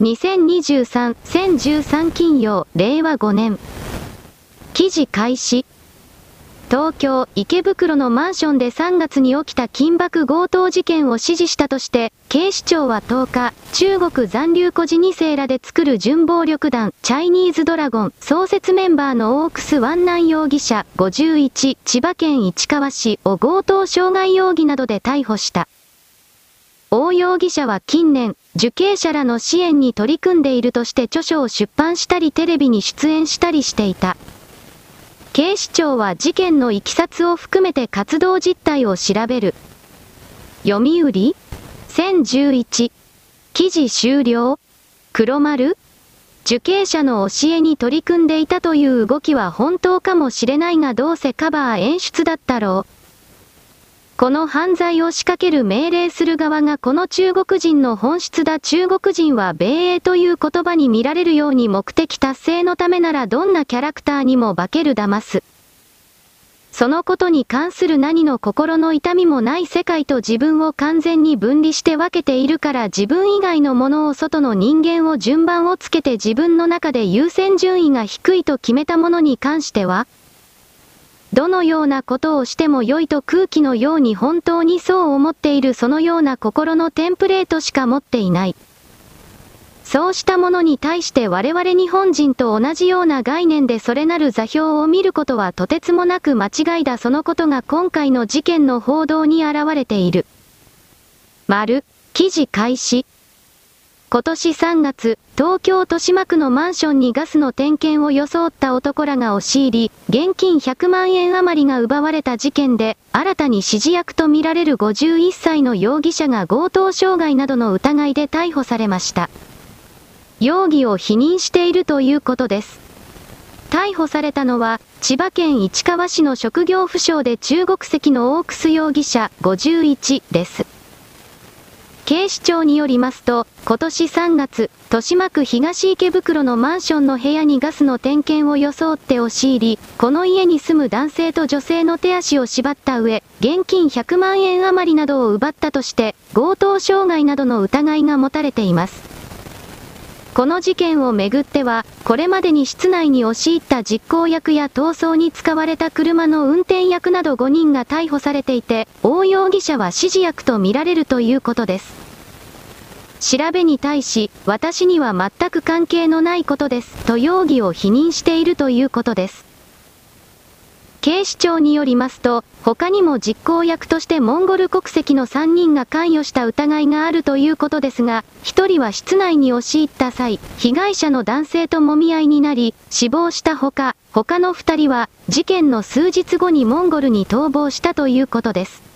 2023、1013金曜、令和5年。記事開始。東京、池袋のマンションで3月に起きた金箔強盗事件を指示したとして、警視庁は10日、中国残留孤児2世らで作る準暴力団、チャイニーズドラゴン、創設メンバーのオークス・ワンナン容疑者、51、千葉県市川市を強盗傷害容疑などで逮捕した。大容疑者は近年、受刑者らの支援に取り組んでいるとして著書を出版したりテレビに出演したりしていた。警視庁は事件のいきさつを含めて活動実態を調べる。読売 ?1011。記事終了黒丸受刑者の教えに取り組んでいたという動きは本当かもしれないがどうせカバー演出だったろう。この犯罪を仕掛ける命令する側がこの中国人の本質だ中国人は米英という言葉に見られるように目的達成のためならどんなキャラクターにも化ける騙す。そのことに関する何の心の痛みもない世界と自分を完全に分離して分けているから自分以外のものを外の人間を順番をつけて自分の中で優先順位が低いと決めたものに関しては、どのようなことをしても良いと空気のように本当にそう思っているそのような心のテンプレートしか持っていない。そうしたものに対して我々日本人と同じような概念でそれなる座標を見ることはとてつもなく間違いだそのことが今回の事件の報道に現れている。丸、記事開始。今年3月、東京豊島区のマンションにガスの点検を装った男らが押し入り、現金100万円余りが奪われた事件で、新たに指示役とみられる51歳の容疑者が強盗傷害などの疑いで逮捕されました。容疑を否認しているということです。逮捕されたのは、千葉県市川市の職業不詳で中国籍のオークス容疑者51です。警視庁によりますと、今年3月、豊島区東池袋のマンションの部屋にガスの点検を装って押し入り、この家に住む男性と女性の手足を縛った上、現金100万円余りなどを奪ったとして、強盗傷害などの疑いが持たれています。この事件をめぐっては、これまでに室内に押し入った実行役や逃走に使われた車の運転役など5人が逮捕されていて、大容疑者は指示役とみられるということです。調べに対し、私には全く関係のないことです、と容疑を否認しているということです。警視庁によりますと、他にも実行役としてモンゴル国籍の3人が関与した疑いがあるということですが、1人は室内に押し入った際、被害者の男性と揉み合いになり、死亡したほか、他の2人は、事件の数日後にモンゴルに逃亡したということです。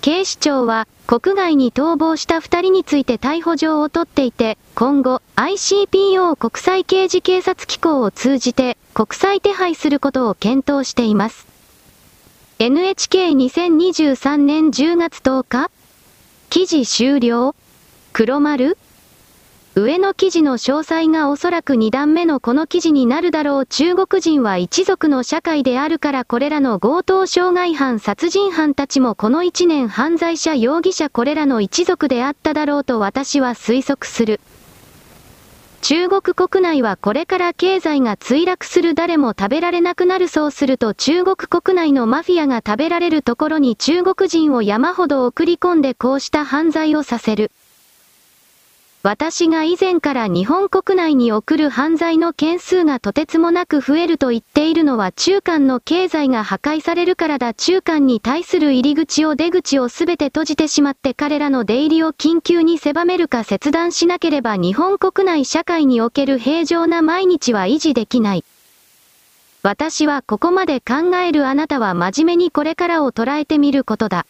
警視庁は、国外に逃亡した2人について逮捕状を取っていて、今後、ICPO 国際刑事警察機構を通じて、国際手配することを検討しています。NHK2023 年10月10日記事終了黒丸上の記事の詳細がおそらく2段目のこの記事になるだろう中国人は一族の社会であるからこれらの強盗傷害犯殺人犯たちもこの1年犯罪者容疑者これらの一族であっただろうと私は推測する。中国国内はこれから経済が墜落する誰も食べられなくなるそうすると中国国内のマフィアが食べられるところに中国人を山ほど送り込んでこうした犯罪をさせる。私が以前から日本国内に送る犯罪の件数がとてつもなく増えると言っているのは中間の経済が破壊されるからだ中間に対する入り口を出口をすべて閉じてしまって彼らの出入りを緊急に狭めるか切断しなければ日本国内社会における平常な毎日は維持できない。私はここまで考えるあなたは真面目にこれからを捉えてみることだ。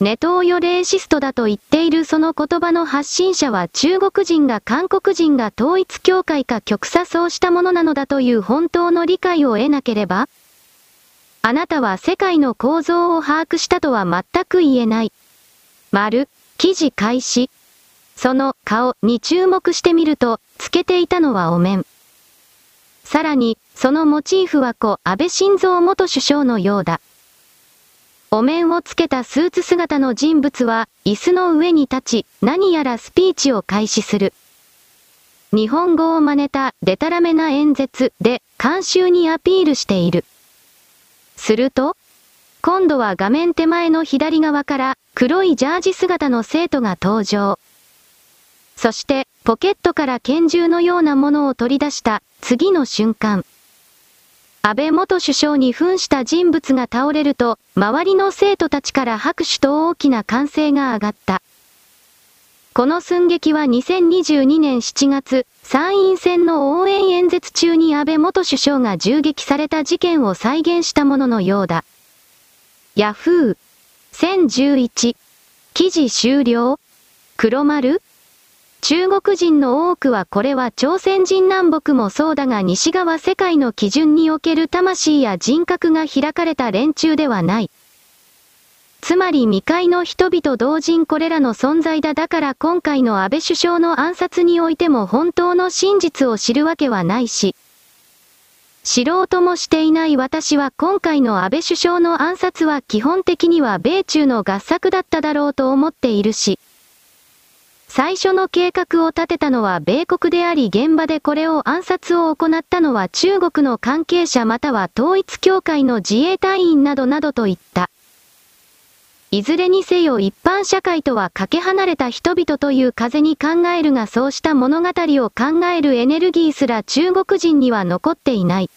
ネトウヨレーシストだと言っているその言葉の発信者は中国人が韓国人が統一教会か極左そうしたものなのだという本当の理解を得なければあなたは世界の構造を把握したとは全く言えない。丸、記事開始。その顔に注目してみると、つけていたのはお面。さらに、そのモチーフは故安倍晋三元首相のようだ。お面をつけたスーツ姿の人物は、椅子の上に立ち、何やらスピーチを開始する。日本語を真似た、デタラメな演説で、監修にアピールしている。すると、今度は画面手前の左側から、黒いジャージ姿の生徒が登場。そして、ポケットから拳銃のようなものを取り出した次の瞬間。安倍元首相に扮した人物が倒れると、周りの生徒たちから拍手と大きな歓声が上がった。この寸劇は2022年7月、参院選の応援演説中に安倍元首相が銃撃された事件を再現したもののようだ。ヤフー。1011。記事終了黒丸中国人の多くはこれは朝鮮人南北もそうだが西側世界の基準における魂や人格が開かれた連中ではない。つまり未開の人々同人これらの存在だだから今回の安倍首相の暗殺においても本当の真実を知るわけはないし、知ろうともしていない私は今回の安倍首相の暗殺は基本的には米中の合作だっただろうと思っているし、最初の計画を立てたのは米国であり現場でこれを暗殺を行ったのは中国の関係者または統一協会の自衛隊員などなどと言った。いずれにせよ一般社会とはかけ離れた人々という風に考えるがそうした物語を考えるエネルギーすら中国人には残っていない。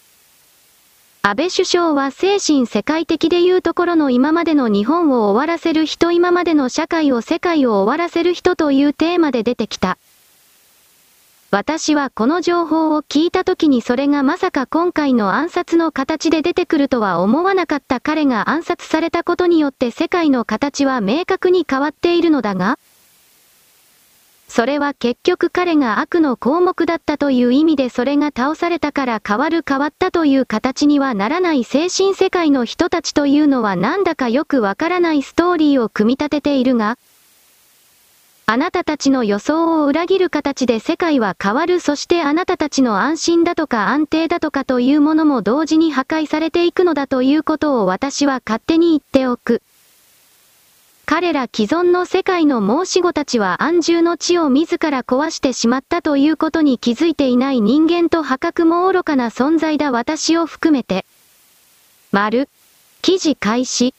安倍首相は精神世界的でいうところの今までの日本を終わらせる人今までの社会を世界を終わらせる人というテーマで出てきた。私はこの情報を聞いた時にそれがまさか今回の暗殺の形で出てくるとは思わなかった彼が暗殺されたことによって世界の形は明確に変わっているのだが、それは結局彼が悪の項目だったという意味でそれが倒されたから変わる変わったという形にはならない精神世界の人たちというのはなんだかよくわからないストーリーを組み立てているが、あなたたちの予想を裏切る形で世界は変わるそしてあなたたちの安心だとか安定だとかというものも同時に破壊されていくのだということを私は勝手に言っておく。彼ら既存の世界の申し子たちは安住の地を自ら壊してしまったということに気づいていない人間と破格も愚かな存在だ私を含めて。丸。記事開始。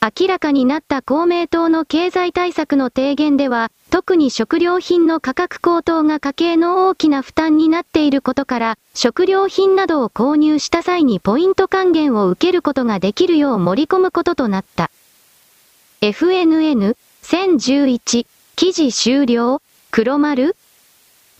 明らかになった公明党の経済対策の提言では、特に食料品の価格高騰が家計の大きな負担になっていることから、食料品などを購入した際にポイント還元を受けることができるよう盛り込むこととなった。FNN、1011、記事終了、黒丸。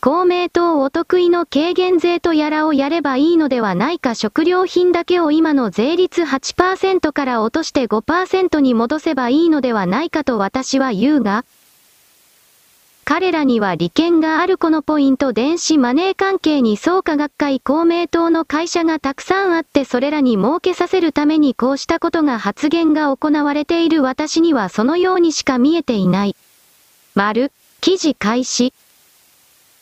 公明党お得意の軽減税とやらをやればいいのではないか。食料品だけを今の税率8%から落として5%に戻せばいいのではないかと私は言うが、彼らには利権があるこのポイント電子マネー関係に創価学会公明党の会社がたくさんあってそれらに儲けさせるためにこうしたことが発言が行われている私にはそのようにしか見えていない。丸、記事開始。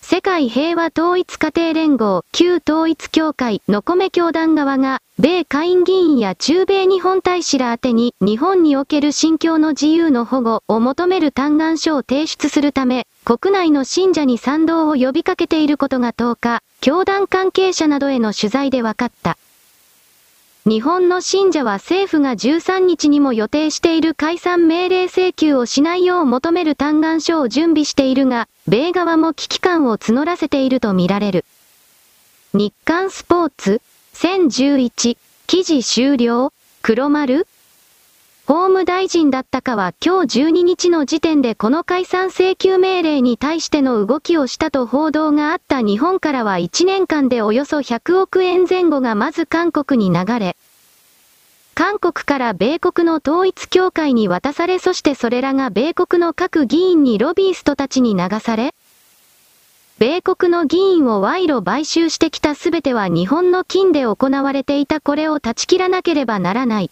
世界平和統一家庭連合、旧統一協会の米教団側が、米下院議員や中米日本大使ら宛てに、日本における信教の自由の保護を求める嘆願書を提出するため、国内の信者に賛同を呼びかけていることが10日、教団関係者などへの取材で分かった。日本の信者は政府が13日にも予定している解散命令請求をしないよう求める嘆願書を準備しているが、米側も危機感を募らせているとみられる。日刊スポーツ、1011、記事終了、黒丸法務大臣だったかは今日12日の時点でこの解散請求命令に対しての動きをしたと報道があった日本からは1年間でおよそ100億円前後がまず韓国に流れ、韓国から米国の統一協会に渡されそしてそれらが米国の各議員にロビーストたちに流され、米国の議員を賄賂買収してきたすべては日本の金で行われていたこれを断ち切らなければならない。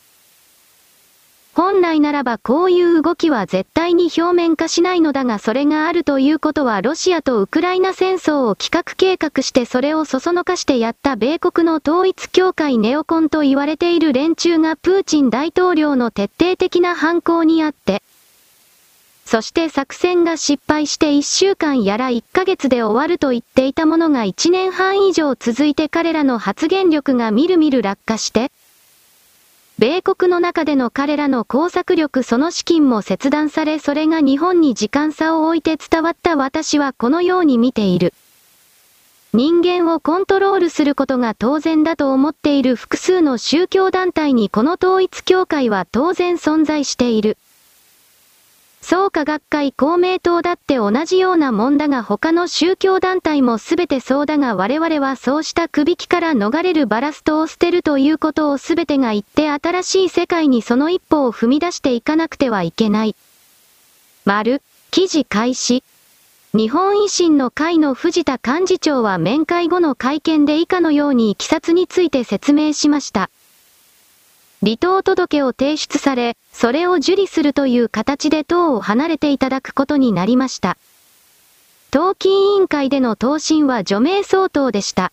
本来ならばこういう動きは絶対に表面化しないのだがそれがあるということはロシアとウクライナ戦争を企画計画してそれをそそのかしてやった米国の統一協会ネオコンと言われている連中がプーチン大統領の徹底的な犯行にあって、そして作戦が失敗して1週間やら1ヶ月で終わると言っていたものが1年半以上続いて彼らの発言力がみるみる落下して、米国の中での彼らの工作力その資金も切断されそれが日本に時間差を置いて伝わった私はこのように見ている。人間をコントロールすることが当然だと思っている複数の宗教団体にこの統一教会は当然存在している。創価学会公明党だって同じようなもんだが他の宗教団体もすべてそうだが我々はそうした首引きから逃れるバラストを捨てるということをすべてが言って新しい世界にその一歩を踏み出していかなくてはいけない。丸、記事開始。日本維新の会の藤田幹事長は面会後の会見で以下のようにいきさつについて説明しました。離党届を提出され、それを受理するという形で党を離れていただくことになりました。党紀委員会での答申は除名相当でした。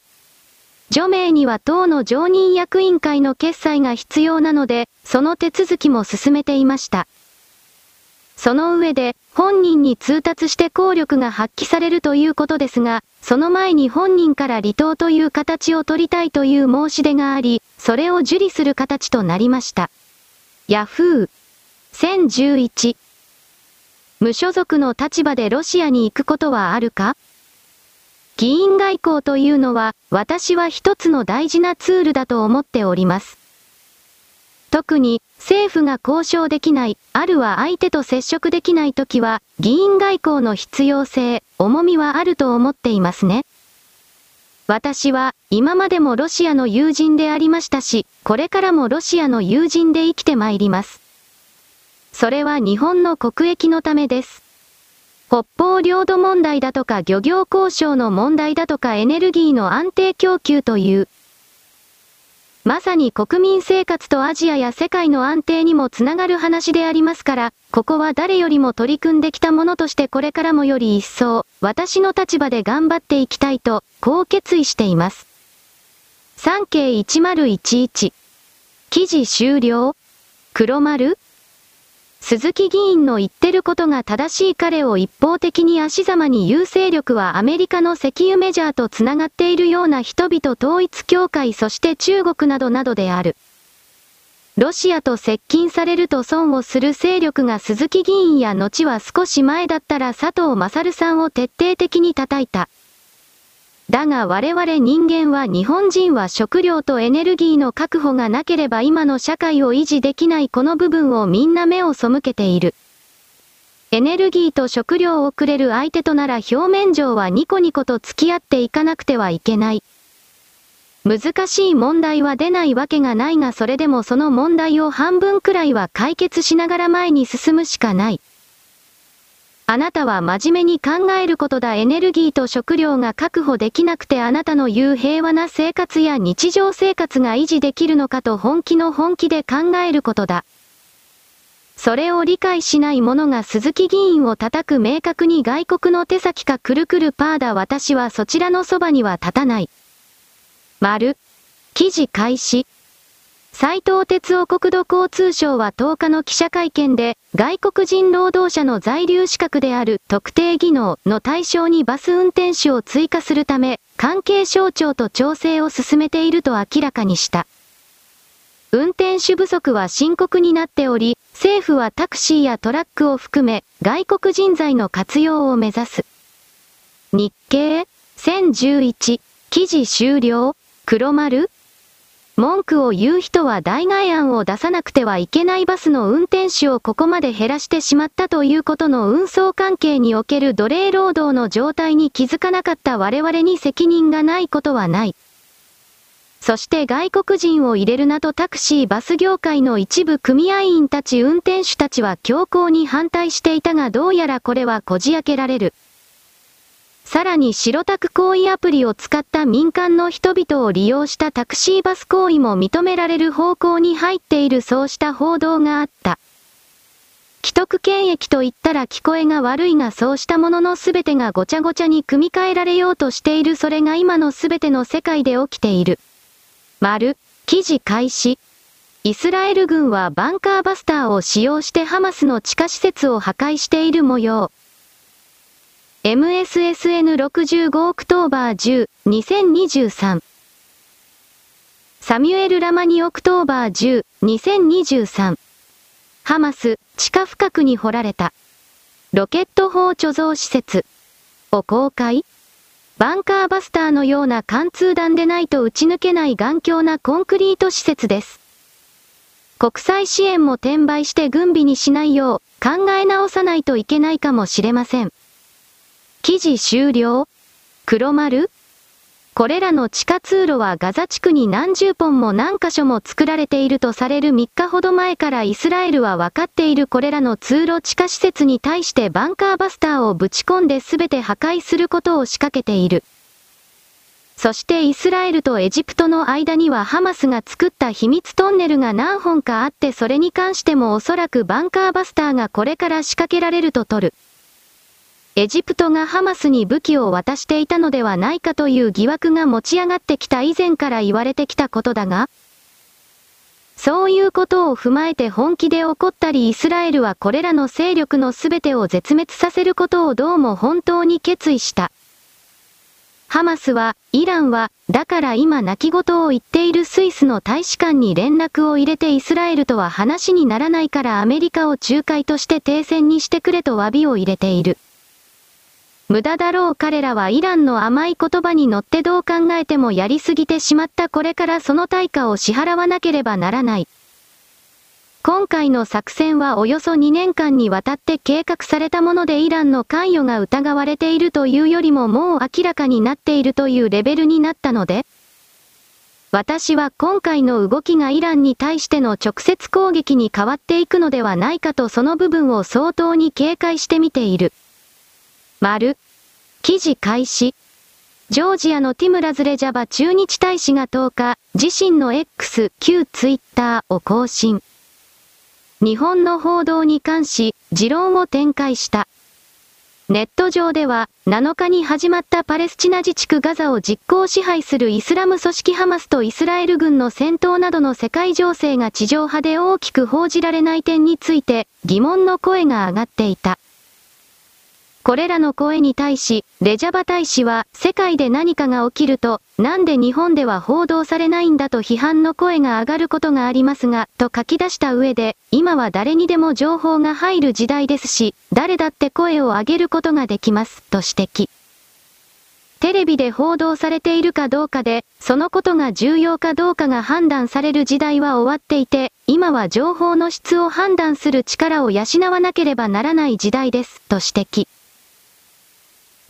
除名には党の常任役員会の決裁が必要なので、その手続きも進めていました。その上で、本人に通達して効力が発揮されるということですが、その前に本人から離党という形を取りたいという申し出があり、それを受理する形となりました。ヤフー。1011。無所属の立場でロシアに行くことはあるか？議員外交というのは、私は一つの大事なツールだと思っております。特に、政府が交渉できない、あるは相手と接触できないときは、議員外交の必要性、重みはあると思っていますね。私は、今までもロシアの友人でありましたし、これからもロシアの友人で生きてまいります。それは日本の国益のためです。北方領土問題だとか漁業交渉の問題だとかエネルギーの安定供給という、まさに国民生活とアジアや世界の安定にもつながる話でありますから、ここは誰よりも取り組んできたものとしてこれからもより一層、私の立場で頑張っていきたいと、こう決意しています。3K1011。記事終了黒丸鈴木議員の言ってることが正しい彼を一方的に足ざまに言う勢力はアメリカの石油メジャーと繋がっているような人々統一協会そして中国などなどである。ロシアと接近されると損をする勢力が鈴木議員や後は少し前だったら佐藤勝さんを徹底的に叩いた。だが我々人間は日本人は食料とエネルギーの確保がなければ今の社会を維持できないこの部分をみんな目を背けている。エネルギーと食料をくれる相手となら表面上はニコニコと付き合っていかなくてはいけない。難しい問題は出ないわけがないがそれでもその問題を半分くらいは解決しながら前に進むしかない。あなたは真面目に考えることだエネルギーと食料が確保できなくてあなたの言う平和な生活や日常生活が維持できるのかと本気の本気で考えることだ。それを理解しない者が鈴木議員を叩く明確に外国の手先かくるくるパーだ私はそちらのそばには立たない。丸。記事開始。斉藤哲夫国土交通省は10日の記者会見で、外国人労働者の在留資格である特定技能の対象にバス運転手を追加するため、関係省庁と調整を進めていると明らかにした。運転手不足は深刻になっており、政府はタクシーやトラックを含め、外国人材の活用を目指す。日経1011記事終了黒丸文句を言う人は代替案を出さなくてはいけないバスの運転手をここまで減らしてしまったということの運送関係における奴隷労働の状態に気づかなかった我々に責任がないことはない。そして外国人を入れるなとタクシーバス業界の一部組合員たち運転手たちは強行に反対していたがどうやらこれはこじ開けられる。さらに白タク行為アプリを使った民間の人々を利用したタクシーバス行為も認められる方向に入っているそうした報道があった。既得権益と言ったら聞こえが悪いがそうしたもののすべてがごちゃごちゃに組み替えられようとしているそれが今のすべての世界で起きている。丸、記事開始。イスラエル軍はバンカーバスターを使用してハマスの地下施設を破壊している模様。MSSN65 October 10、2023。サミュエル・ラマニ October 10、2023。ハマス、地下深くに掘られた。ロケット砲貯蔵施設。を公開バンカーバスターのような貫通弾でないと打ち抜けない頑強なコンクリート施設です。国際支援も転売して軍備にしないよう考え直さないといけないかもしれません。記事終了？黒丸？これらの地下通路はガザ地区に何十本も何箇所も作られているとされる3日ほど前からイスラエルは分かっているこれらの通路地下施設に対してバンカーバスターをぶち込んで全て破壊することを仕掛けている。そしてイスラエルとエジプトの間にはハマスが作った秘密トンネルが何本かあってそれに関してもおそらくバンカーバスターがこれから仕掛けられると取る。エジプトがハマスに武器を渡していたのではないかという疑惑が持ち上がってきた以前から言われてきたことだが、そういうことを踏まえて本気で怒ったりイスラエルはこれらの勢力の全てを絶滅させることをどうも本当に決意した。ハマスは、イランは、だから今泣き言を言っているスイスの大使館に連絡を入れてイスラエルとは話にならないからアメリカを仲介として停戦にしてくれと詫びを入れている。無駄だろう彼らはイランの甘い言葉に乗ってどう考えてもやりすぎてしまったこれからその対価を支払わなければならない。今回の作戦はおよそ2年間にわたって計画されたものでイランの関与が疑われているというよりももう明らかになっているというレベルになったので、私は今回の動きがイランに対しての直接攻撃に変わっていくのではないかとその部分を相当に警戒してみている。丸。記事開始。ジョージアのティムラズレジャバ駐日大使が10日、自身の X、旧ツイッターを更新。日本の報道に関し、持論を展開した。ネット上では、7日に始まったパレスチナ自治区ガザを実行支配するイスラム組織ハマスとイスラエル軍の戦闘などの世界情勢が地上波で大きく報じられない点について、疑問の声が上がっていた。これらの声に対し、レジャバ大使は、世界で何かが起きると、なんで日本では報道されないんだと批判の声が上がることがありますが、と書き出した上で、今は誰にでも情報が入る時代ですし、誰だって声を上げることができます、と指摘。テレビで報道されているかどうかで、そのことが重要かどうかが判断される時代は終わっていて、今は情報の質を判断する力を養わなければならない時代です、と指摘。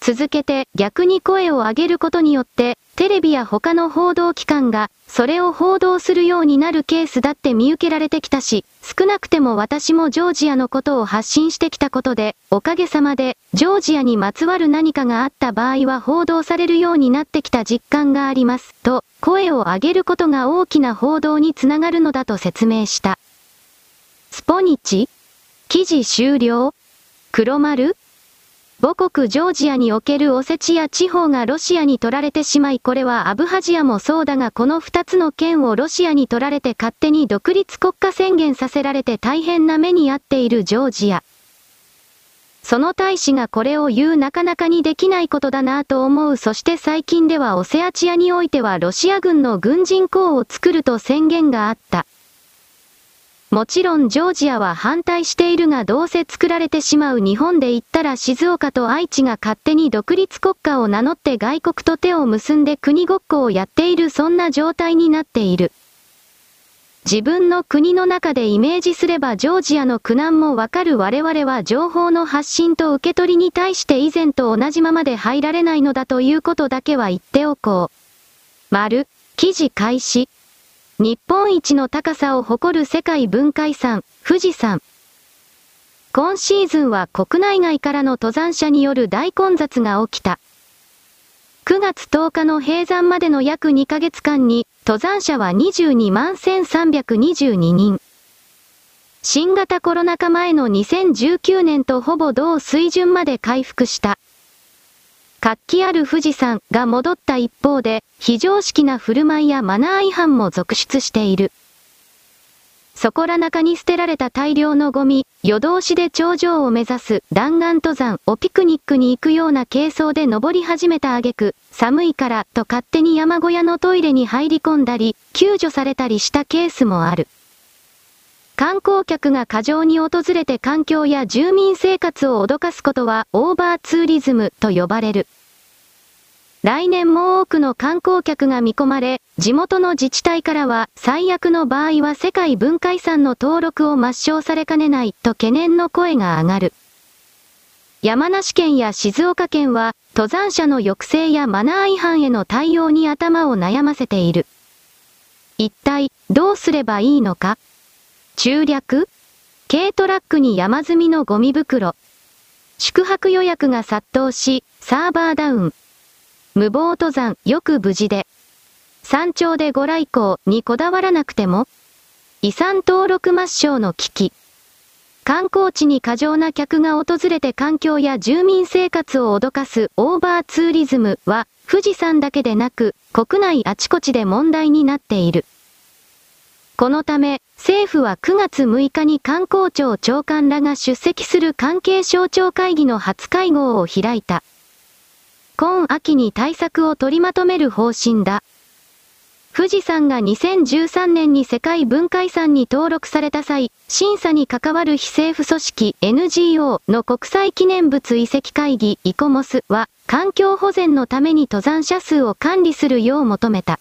続けて逆に声を上げることによって、テレビや他の報道機関が、それを報道するようになるケースだって見受けられてきたし、少なくても私もジョージアのことを発信してきたことで、おかげさまで、ジョージアにまつわる何かがあった場合は報道されるようになってきた実感があります、と、声を上げることが大きな報道につながるのだと説明した。スポニチ？記事終了？黒丸？母国ジョージアにおけるオセチア地方がロシアに取られてしまいこれはアブハジアもそうだがこの二つの県をロシアに取られて勝手に独立国家宣言させられて大変な目に遭っているジョージア。その大使がこれを言うなかなかにできないことだなと思うそして最近ではオセアチアにおいてはロシア軍の軍人港を作ると宣言があった。もちろんジョージアは反対しているがどうせ作られてしまう日本で言ったら静岡と愛知が勝手に独立国家を名乗って外国と手を結んで国ごっこをやっているそんな状態になっている。自分の国の中でイメージすればジョージアの苦難もわかる我々は情報の発信と受け取りに対して以前と同じままで入られないのだということだけは言っておこう。丸、記事開始。日本一の高さを誇る世界文化遺産、富士山。今シーズンは国内外からの登山者による大混雑が起きた。9月10日の閉山までの約2ヶ月間に、登山者は22万1322人。新型コロナ禍前の2019年とほぼ同水準まで回復した。活気ある富士山が戻った一方で、非常識な振る舞いやマナー違反も続出している。そこら中に捨てられた大量のゴミ、夜通しで頂上を目指す弾丸登山をピクニックに行くような軽装で登り始めた挙句、寒いからと勝手に山小屋のトイレに入り込んだり、救助されたりしたケースもある。観光客が過剰に訪れて環境や住民生活を脅かすことはオーバーツーリズムと呼ばれる。来年も多くの観光客が見込まれ、地元の自治体からは最悪の場合は世界文化遺産の登録を抹消されかねないと懸念の声が上がる。山梨県や静岡県は登山者の抑制やマナー違反への対応に頭を悩ませている。一体どうすればいいのか中略？軽トラックに山積みのゴミ袋。宿泊予約が殺到し、サーバーダウン。無謀登山、よく無事で。山頂でご来光にこだわらなくても遺産登録抹消の危機。観光地に過剰な客が訪れて環境や住民生活を脅かすオーバーツーリズムは、富士山だけでなく、国内あちこちで問題になっている。このため、政府は9月6日に観光庁長官らが出席する関係省庁会議の初会合を開いた。今秋に対策を取りまとめる方針だ。富士山が2013年に世界文化遺産に登録された際、審査に関わる非政府組織 NGO の国際記念物遺跡会議イコモスは、環境保全のために登山者数を管理するよう求めた。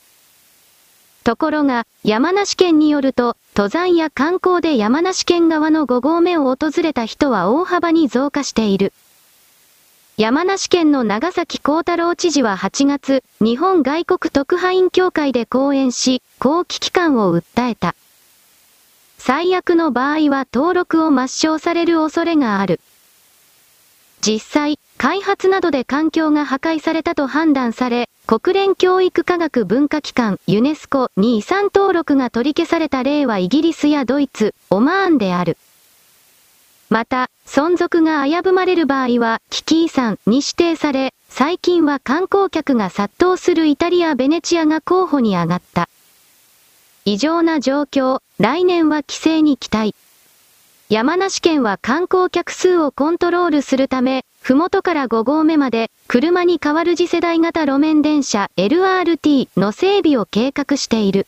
ところが、山梨県によると、登山や観光で山梨県側の5合目を訪れた人は大幅に増加している。山梨県の長崎幸太郎知事は8月、日本外国特派員協会で講演し、こう危機感を訴えた。最悪の場合は登録を抹消される恐れがある。実際、開発などで環境が破壊されたと判断され、国連教育科学文化機関ユネスコに遺産登録が取り消された例はイギリスやドイツ、オマーンである。また、存続が危ぶまれる場合は、危機遺産に指定され、最近は観光客が殺到するイタリア・ベネチアが候補に上がった。異常な状況、来年は規制に期待。山梨県は観光客数をコントロールするため、ふもとから5合目まで、車に代わる次世代型路面電車 LRT の整備を計画している。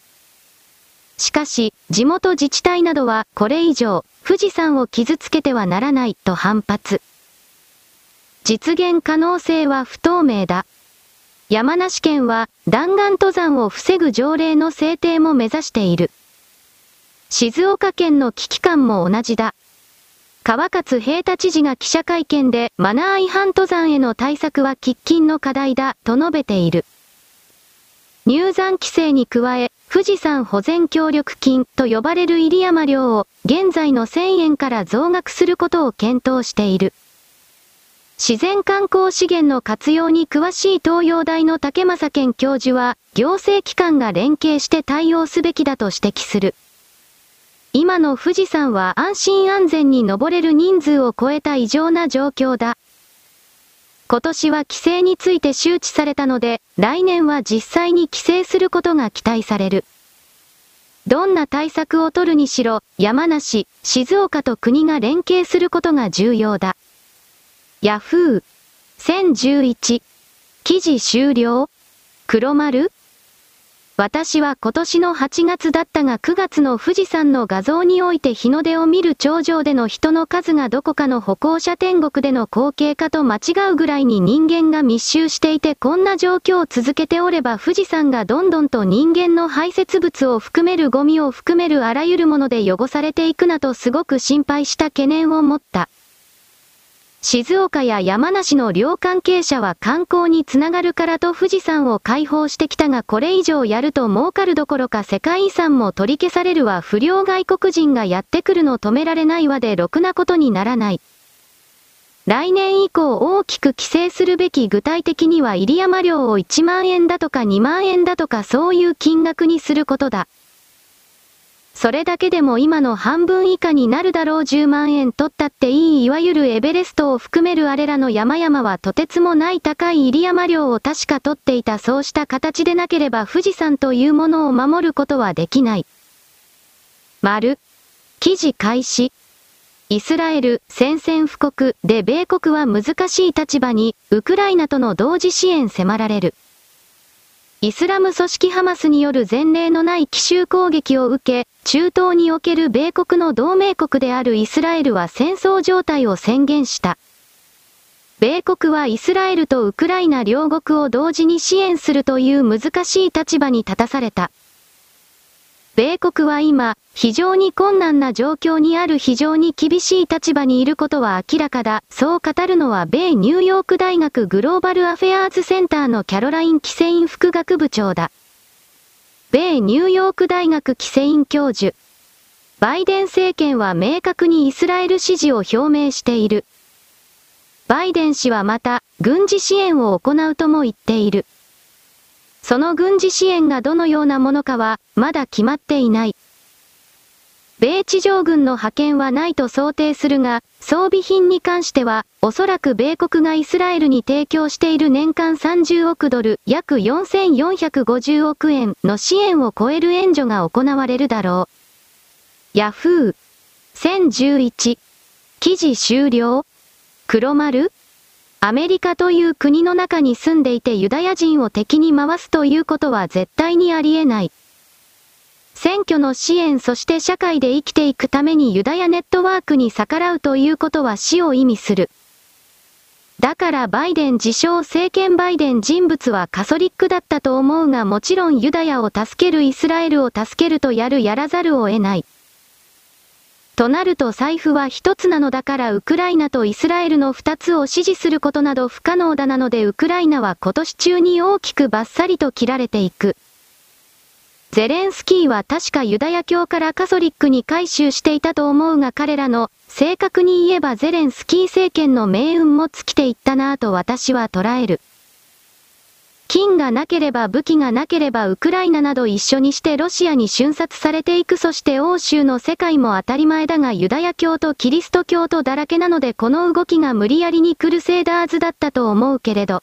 しかし、地元自治体などはこれ以上、富士山を傷つけてはならないと反発。実現可能性は不透明だ。山梨県は弾丸登山を防ぐ条例の制定も目指している。静岡県の危機感も同じだ。川勝平太知事が記者会見でマナー違反登山への対策は喫緊の課題だと述べている。入山規制に加え、富士山保全協力金と呼ばれる入山料を現在の1000円から増額することを検討している。自然観光資源の活用に詳しい東洋大の竹正健教授は、行政機関が連携して対応すべきだと指摘する。今の富士山は安心安全に登れる人数を超えた異常な状況だ。今年は規制について周知されたので、来年は実際に規制することが期待される。どんな対策を取るにしろ、山梨、静岡と国が連携することが重要だ。ヤフー。1011。記事終了黒丸私は今年の8月だったが9月の富士山の画像において日の出を見る頂上での人の数がどこかの歩行者天国での光景かと間違うぐらいに人間が密集していてこんな状況を続けておれば富士山がどんどんと人間の排泄物を含めるゴミを含めるあらゆるもので汚されていくなとすごく心配した懸念を持った。静岡や山梨の両関係者は観光につながるからと富士山を開放してきたがこれ以上やると儲かるどころか世界遺産も取り消されるわ不良外国人がやってくるの止められないわでろくなことにならない。来年以降大きく規制するべき具体的には入山料を1万円だとか2万円だとかそういう金額にすることだ。それだけでも今の半分以下になるだろう10万円取ったっていいいわゆるエベレストを含めるあれらの山々はとてつもない高い入山料を確か取っていたそうした形でなければ富士山というものを守ることはできない。丸。記事開始。イスラエル、宣戦布告で米国は難しい立場に、ウクライナとの同時支援迫られる。イスラム組織ハマスによる前例のない奇襲攻撃を受け、中東における米国の同盟国であるイスラエルは戦争状態を宣言した。米国はイスラエルとウクライナ両国を同時に支援するという難しい立場に立たされた。米国は今、非常に困難な状況にある非常に厳しい立場にいることは明らかだ。そう語るのは米ニューヨーク大学グローバルアフェアーズセンターのキャロライン・キセイン副学部長だ。米ニューヨーク大学キセイン教授。バイデン政権は明確にイスラエル支持を表明している。バイデン氏はまた、軍事支援を行うとも言っている。その軍事支援がどのようなものかは、まだ決まっていない。米地上軍の派遣はないと想定するが、装備品に関しては、おそらく米国がイスラエルに提供している年間30億ドル、約4450億円の支援を超える援助が行われるだろう。ヤフー。1011。記事終了黒丸アメリカという国の中に住んでいてユダヤ人を敵に回すということは絶対にありえない。選挙の支援そして社会で生きていくためにユダヤネットワークに逆らうということは死を意味する。だからバイデン自称政権バイデン人物はカソリックだったと思うがもちろんユダヤを助けるイスラエルを助けるとやるやらざるを得ない。となると財布は一つなのだからウクライナとイスラエルの二つを支持することなど不可能だなのでウクライナは今年中に大きくバッサリと切られていく。ゼレンスキーは確かユダヤ教からカソリックに改宗していたと思うが彼らの、正確に言えばゼレンスキー政権の命運も尽きていったなぁと私は捉える。金がなければ武器がなければウクライナなど一緒にしてロシアに瞬殺されていくそして欧州の世界も当たり前だがユダヤ教とキリスト教とだらけなのでこの動きが無理やりにクルセーダーズだったと思うけれど。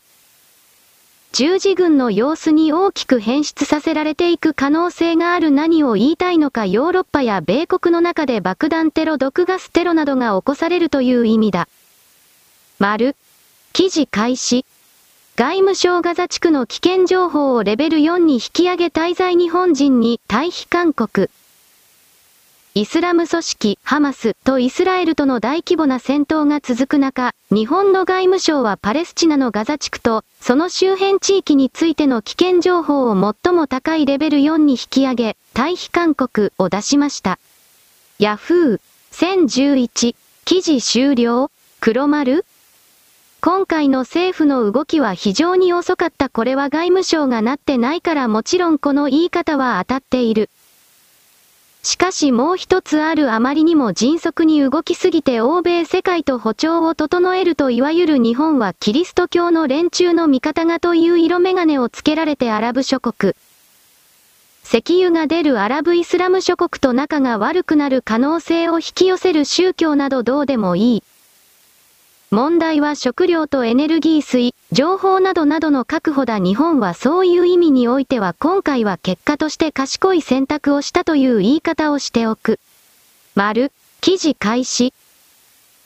十字軍の様子に大きく変質させられていく可能性がある何を言いたいのかヨーロッパや米国の中で爆弾テロ毒ガステロなどが起こされるという意味だ。丸。記事開始。外務省ガザ地区の危険情報をレベル4に引き上げ滞在日本人に退避勧告。イスラム組織ハマスとイスラエルとの大規模な戦闘が続く中、日本の外務省はパレスチナのガザ地区とその周辺地域についての危険情報を最も高いレベル4に引き上げ、退避勧告を出しました。ヤフー1011記事終了黒丸今回の政府の動きは非常に遅かったこれは外務省がなってないからもちろんこの言い方は当たっている。しかしもう一つあるあまりにも迅速に動きすぎて欧米世界と歩調を整えるといわゆる日本はキリスト教の連中の味方がという色眼鏡をつけられてアラブ諸国。石油が出るアラブイスラム諸国と仲が悪くなる可能性を引き寄せる宗教などどうでもいい。問題は食料とエネルギー水、情報などなどの確保だ日本はそういう意味においては今回は結果として賢い選択をしたという言い方をしておく。丸、記事開始。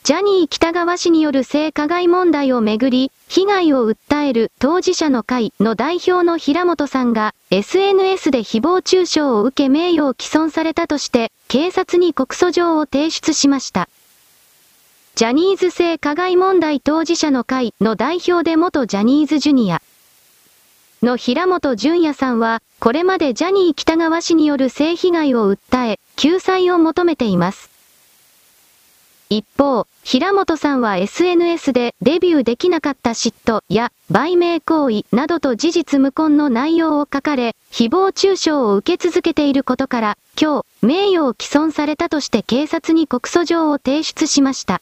ジャニー北川氏による性加害問題をめぐり、被害を訴える当事者の会の代表の平本さんが SNS で誹謗中傷を受け名誉を毀損されたとして警察に告訴状を提出しました。ジャニーズ性加害問題当事者の会の代表で元ジャニーズジュニアの平本淳也さんは、これまでジャニー北川氏による性被害を訴え、救済を求めています。一方、平本さんは SNS でデビューできなかった嫉妬や売名行為などと事実無根の内容を書かれ、誹謗中傷を受け続けていることから、今日、名誉を毀損されたとして警察に告訴状を提出しました。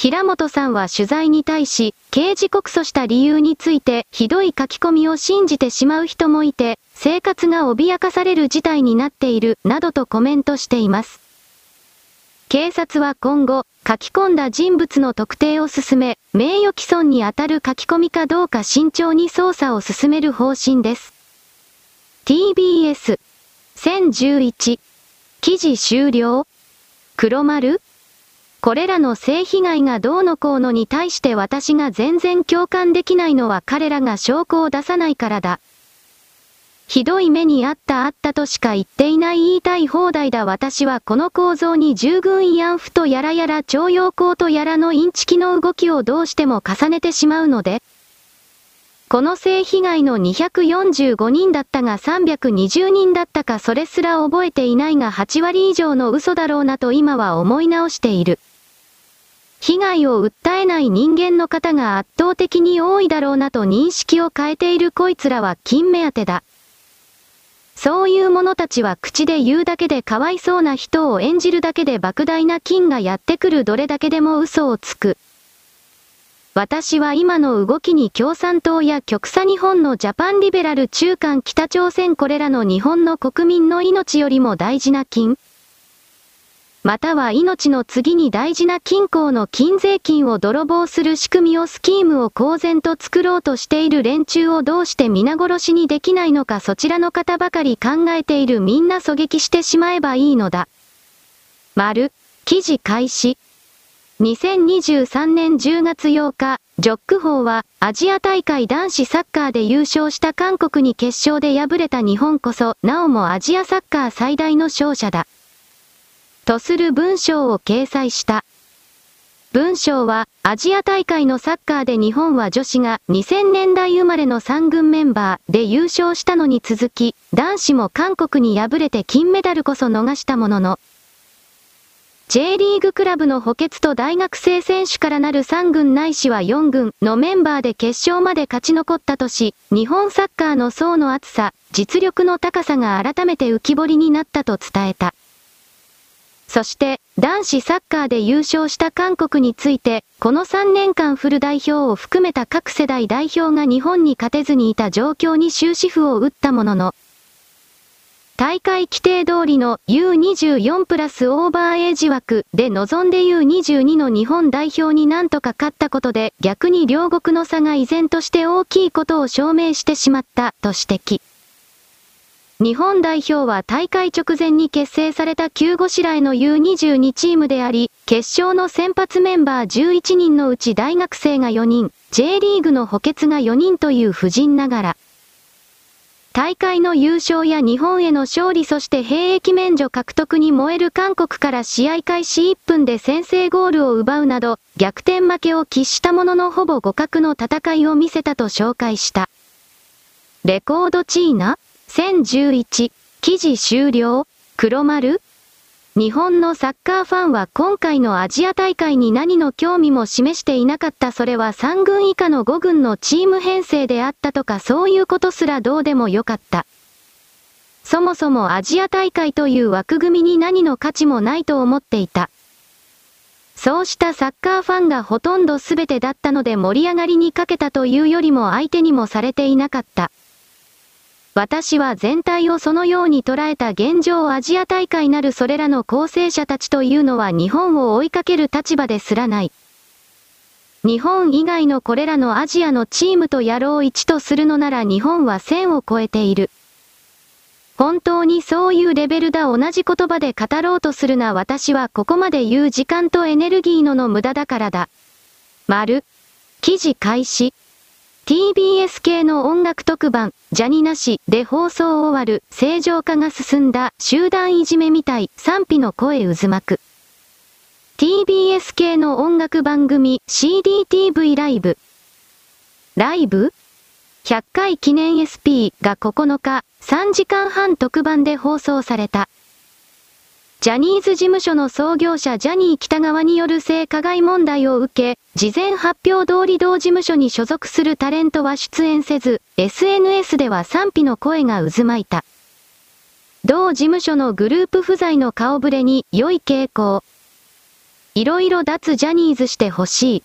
平本さんは取材に対し、刑事告訴した理由について、ひどい書き込みを信じてしまう人もいて、生活が脅かされる事態になっている、などとコメントしています。警察は今後、書き込んだ人物の特定を進め、名誉毀損にあたる書き込みかどうか慎重に捜査を進める方針です。TBS 1011記事終了？黒丸？これらの性被害がどうのこうのに対して私が全然共感できないのは彼らが証拠を出さないからだ。ひどい目にあったあったとしか言っていない言いたい放題だ私はこの構造に従軍慰安婦とやらやら徴用工とやらのインチキの動きをどうしても重ねてしまうので、この性被害の245人だったが320人だったかそれすら覚えていないが8割以上の嘘だろうなと今は思い直している。被害を訴えない人間の方が圧倒的に多いだろうなと認識を変えているこいつらは金目当てだ。そういう者たちは口で言うだけでかわいそうな人を演じるだけで莫大な金がやってくるどれだけでも嘘をつく。私は今の動きに共産党や極左日本のジャパンリベラル中間北朝鮮これらの日本の国民の命よりも大事な金または命の次に大事な金庫の金税金を泥棒する仕組みをスキームを公然と作ろうとしている連中をどうして皆殺しにできないのかそちらの方ばかり考えているみんな狙撃してしまえばいいのだ。丸、記事開始。2023年10月8日、ジョック法はアジア大会男子サッカーで優勝した韓国に決勝で敗れた日本こそ、なおもアジアサッカー最大の勝者だ。とする文章を掲載した。文章は、アジア大会のサッカーで日本は女子が2000年代生まれの3軍メンバーで優勝したのに続き、男子も韓国に敗れて金メダルこそ逃したものの、J リーグクラブの補欠と大学生選手からなる3軍ないしは4軍のメンバーで決勝まで勝ち残ったとし、日本サッカーの層の厚さ、実力の高さが改めて浮き彫りになったと伝えた。そして、男子サッカーで優勝した韓国について、この3年間フル代表を含めた各世代代表が日本に勝てずにいた状況に終止符を打ったものの、大会規定通りの U24 プラスオーバーエイジ枠で臨んで U22 の日本代表になんとか勝ったことで逆に両国の差が依然として大きいことを証明してしまったと指摘。日本代表は大会直前に結成された救護白への U22 チームであり、決勝の先発メンバー11人のうち大学生が4人、J リーグの補欠が4人という布陣ながら、大会の優勝や日本への勝利そして兵役免除獲得に燃える韓国から試合開始1分で先制ゴールを奪うなど、逆転負けを喫したもののほぼ互角の戦いを見せたと紹介した。レコードチーナ？1011、記事終了？黒丸？日本のサッカーファンは今回のアジア大会に何の興味も示していなかったそれは3軍以下の5軍のチーム編成であったとかそういうことすらどうでもよかった。そもそもアジア大会という枠組みに何の価値もないと思っていた。そうしたサッカーファンがほとんど全てだったので盛り上がりにかけたというよりも相手にもされていなかった。私は全体をそのように捉えた現状アジア大会なるそれらの構成者たちというのは日本を追いかける立場ですらない。日本以外のこれらのアジアのチームと野郎一とするのなら日本は1000を超えている。本当にそういうレベルだ同じ言葉で語ろうとするな私はここまで言う時間とエネルギーのの無駄だからだ。丸。記事開始。TBS 系の音楽特番、ジャニなしで放送終わる、正常化が進んだ集団いじめみたい、賛否の声渦巻く。TBS 系の音楽番組 CDTV ライブ。ライブ ?100 回記念 SP が9日、3時間半特番で放送された。ジャニーズ事務所の創業者ジャニー北川による性加害問題を受け、事前発表通り同事務所に所属するタレントは出演せず、SNS では賛否の声が渦巻いた。同事務所のグループ不在の顔ぶれに良い傾向。いろいろ脱ジャニーズしてほしい。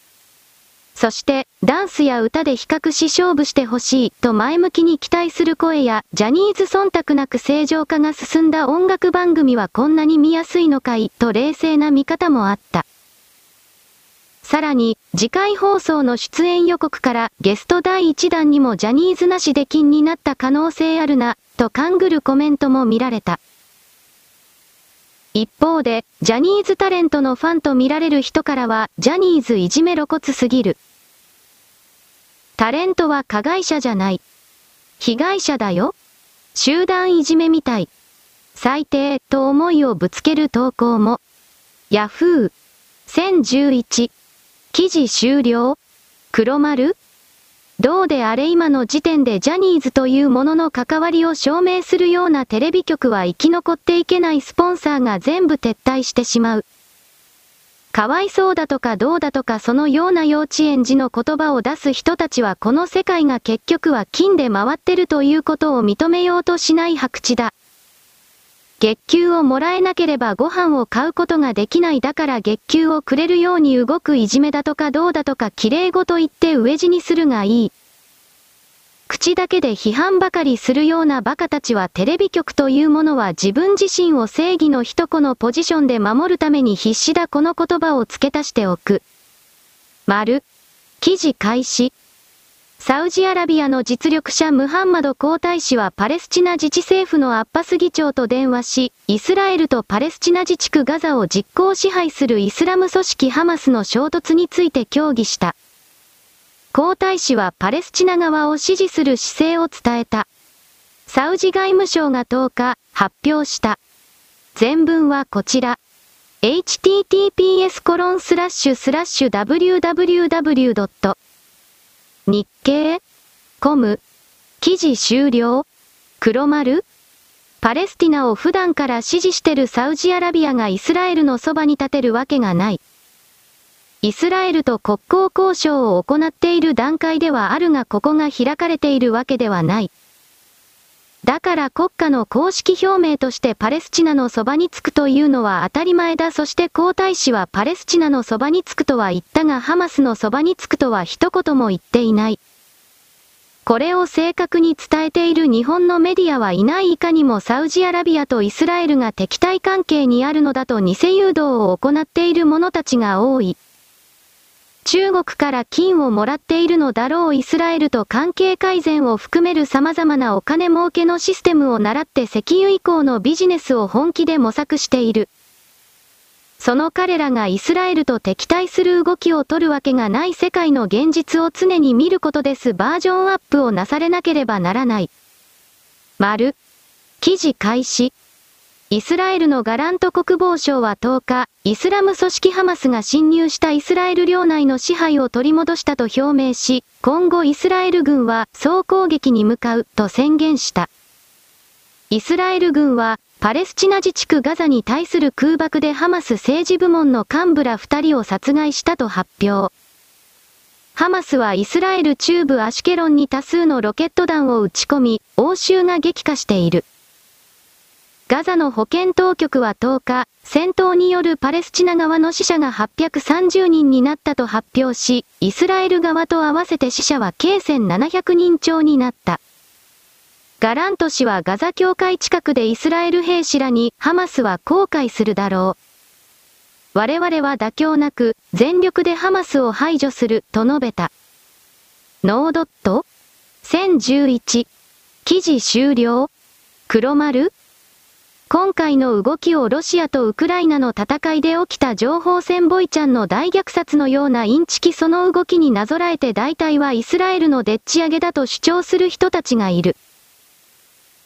そして、ダンスや歌で比較し勝負してほしいと前向きに期待する声や、ジャニーズ忖度なく正常化が進んだ音楽番組はこんなに見やすいのかいと冷静な見方もあった。さらに、次回放送の出演予告からゲスト第1弾にもジャニーズなしで金になった可能性あるな、と勘ぐるコメントも見られた。一方で、ジャニーズタレントのファンと見られる人からは、ジャニーズいじめ露骨すぎる。タレントは加害者じゃない。被害者だよ。集団いじめみたい。最低、と思いをぶつける投稿も。ヤフー。1011。記事終了？黒丸？どうであれ今の時点でジャニーズというものの関わりを証明するようなテレビ局は生き残っていけないスポンサーが全部撤退してしまう。かわいそうだとかどうだとかそのような幼稚園児の言葉を出す人たちはこの世界が結局は金で回ってるということを認めようとしない白痴だ。月給をもらえなければご飯を買うことができないだから月給をくれるように動くいじめだとかどうだとか綺麗事言って飢え死にするがいい。口だけで批判ばかりするようなバカたちはテレビ局というものは自分自身を正義の一子のポジションで守るために必死だこの言葉を付け足しておく。丸。記事開始。サウジアラビアの実力者ムハンマド皇太子はパレスチナ自治政府のアッバス議長と電話し、イスラエルとパレスチナ自治区ガザを実効支配するイスラム組織ハマスの衝突について協議した。皇太子はパレスチナ側を支持する姿勢を伝えた。サウジ外務省が10日、発表した。全文はこちら。https://www. 日経コム記事終了黒丸パレスティナを普段から支持してるサウジアラビアがイスラエルのそばに立てるわけがない。イスラエルと国交交渉を行っている段階ではあるがここが開かれているわけではない。だから国家の公式表明としてパレスチナのそばにつくというのは当たり前だ。そして皇太子はパレスチナのそばにつくとは言ったがハマスのそばにつくとは一言も言っていない。これを正確に伝えている日本のメディアはいないいかにもサウジアラビアとイスラエルが敵対関係にあるのだと偽誘導を行っている者たちが多い。中国から金をもらっているのだろうイスラエルと関係改善を含める様々なお金儲けのシステムを習って石油以降のビジネスを本気で模索している。その彼らがイスラエルと敵対する動きを取るわけがない世界の現実を常に見ることですバージョンアップをなされなければならない。丸。記事開始。イスラエルのガラント国防省は10日、イスラム組織ハマスが侵入したイスラエル領内の支配を取り戻したと表明し、今後イスラエル軍は総攻撃に向かうと宣言した。イスラエル軍は、パレスチナ自治区ガザに対する空爆でハマス政治部門の幹部ら2人を殺害したと発表。ハマスはイスラエル中部アシュケロンに多数のロケット弾を撃ち込み、応酬が激化している。ガザの保健当局は10日、戦闘によるパレスチナ側の死者が830人になったと発表し、イスラエル側と合わせて死者は計1700人超になった。ガラント氏はガザ境界近くでイスラエル兵士らにハマスは後悔するだろう。我々は妥協なく全力でハマスを排除すると述べた。ノードット ?1011 記事終了？黒丸？今回の動きをロシアとウクライナの戦いで起きた情報戦ボイちゃんの大虐殺のようなインチキその動きになぞらえて大体はイスラエルのでっち上げだと主張する人たちがいる。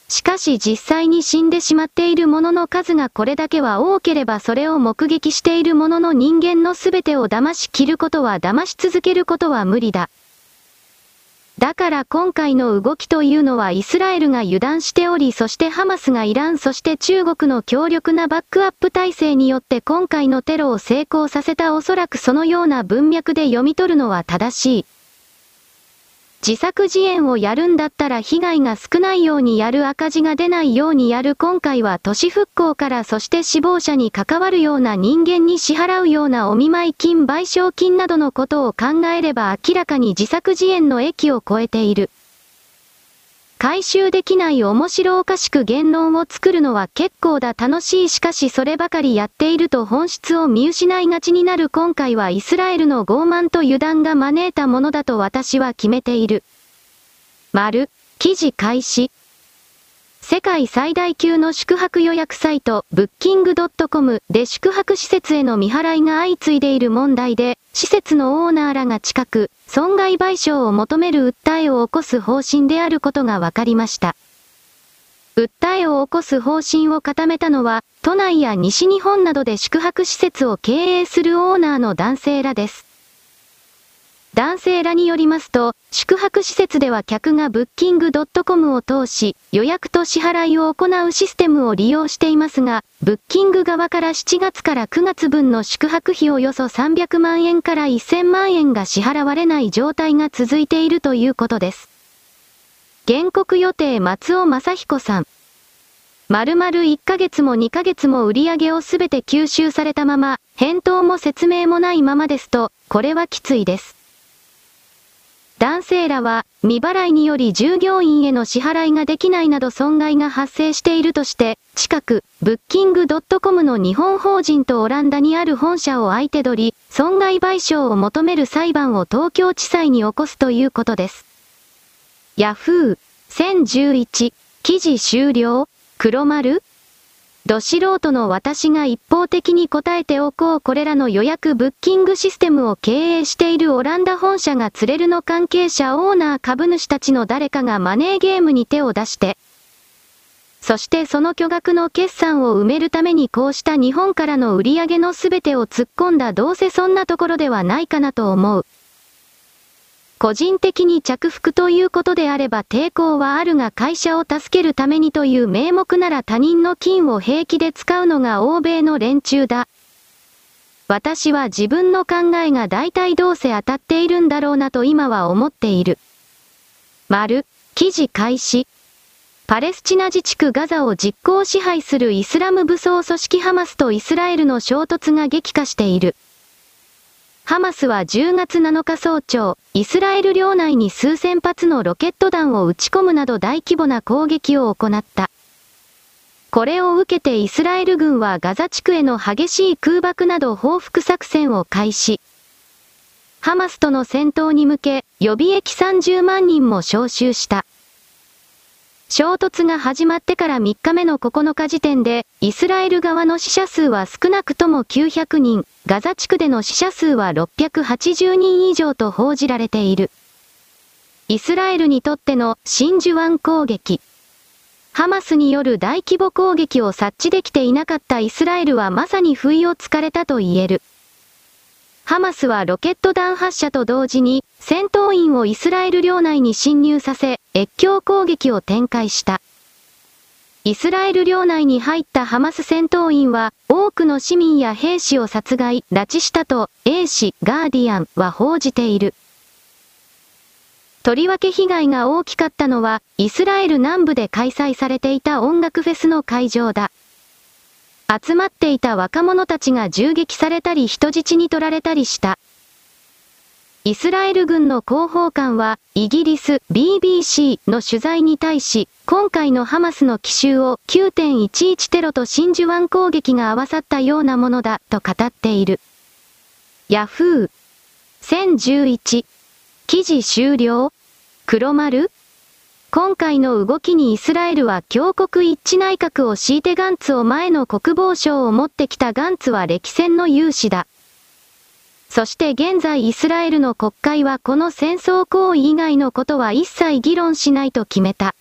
しかし実際に死んでしまっている者の数がこれだけは多ければそれを目撃している者の人間の全てを騙し切ることは騙し続けることは無理だ。だから今回の動きというのはイスラエルが油断しておりそしてハマスがイランそして中国の強力なバックアップ体制によって今回のテロを成功させたおそらくそのような文脈で読み取るのは正しい。自作自演をやるんだったら被害が少ないようにやる赤字が出ないようにやる今回は都市復興からそして死亡者に関わるような人間に支払うようなお見舞い金賠償金などのことを考えれば明らかに自作自演の益を超えている。回収できない面白おかしく言論を作るのは結構だ楽しいしかしそればかりやっていると本質を見失いがちになる今回はイスラエルの傲慢と油断が招いたものだと私は決めている。丸、記事開始。世界最大級の宿泊予約サイト、ブッキングドットコムで宿泊施設への未払いが相次いでいる問題で、施設のオーナーらが近く、損害賠償を求める訴えを起こす方針であることが分かりました。訴えを起こす方針を固めたのは、都内や西日本などで宿泊施設を経営するオーナーの男性らです。男性らによりますと、宿泊施設では客がブッキングドットコムを通し、予約と支払いを行うシステムを利用していますが、ブッキング側から7月から9月分の宿泊費およそ300万円から1000万円が支払われない状態が続いているということです。原告予定松尾正彦さん。丸々1ヶ月も2ヶ月も売り上げをすべて吸収されたまま、返答も説明もないままですと、これはきついです。男性らは、未払いにより従業員への支払いができないなど損害が発生しているとして、近く、ブッキングドットコムの日本法人とオランダにある本社を相手取り、損害賠償を求める裁判を東京地裁に起こすということです。ヤフー、1011、記事終了。黒丸ど素人の私が一方的に答えておこうこれらの予約ブッキングシステムを経営しているオランダ本社が釣れるの関係者オーナー株主たちの誰かがマネーゲームに手を出して、そしてその巨額の決算を埋めるためにこうした日本からの売り上げのすべてを突っ込んだどうせそんなところではないかなと思う。個人的に着服ということであれば抵抗はあるが会社を助けるためにという名目なら他人の金を平気で使うのが欧米の連中だ。私は自分の考えが大体どうせ当たっているんだろうなと今は思っている。丸、記事開始。パレスチナ自治区ガザを実効支配するイスラム武装組織ハマスとイスラエルの衝突が激化している。ハマスは10月7日早朝、イスラエル領内に数千発のロケット弾を撃ち込むなど大規模な攻撃を行った。これを受けてイスラエル軍はガザ地区への激しい空爆など報復作戦を開始。ハマスとの戦闘に向け、予備役30万人も招集した。衝突が始まってから3日目の9日時点で、イスラエル側の死者数は少なくとも900人、ガザ地区での死者数は680人以上と報じられている。イスラエルにとっての真珠湾攻撃。ハマスによる大規模攻撃を察知できていなかったイスラエルはまさに不意をつかれたと言える。ハマスはロケット弾発射と同時に、戦闘員をイスラエル領内に侵入させ、越境攻撃を展開した。イスラエル領内に入ったハマス戦闘員は、多くの市民や兵士を殺害、拉致したと、A 氏、ガーディアンは報じている。とりわけ被害が大きかったのは、イスラエル南部で開催されていた音楽フェスの会場だ。集まっていた若者たちが銃撃されたり人質に取られたりした。イスラエル軍の広報官は、イギリス BBC の取材に対し、今回のハマスの奇襲を9.11テロと真珠湾攻撃が合わさったようなものだと語っている。ヤフー1011記事終了黒丸今回の動きにイスラエルは強国一致内閣を敷いてガンツを前の国防省を持ってきたガンツは歴戦の勇士だ。そして現在イスラエルの国会はこの戦争行為以外のことは一切議論しないと決めた。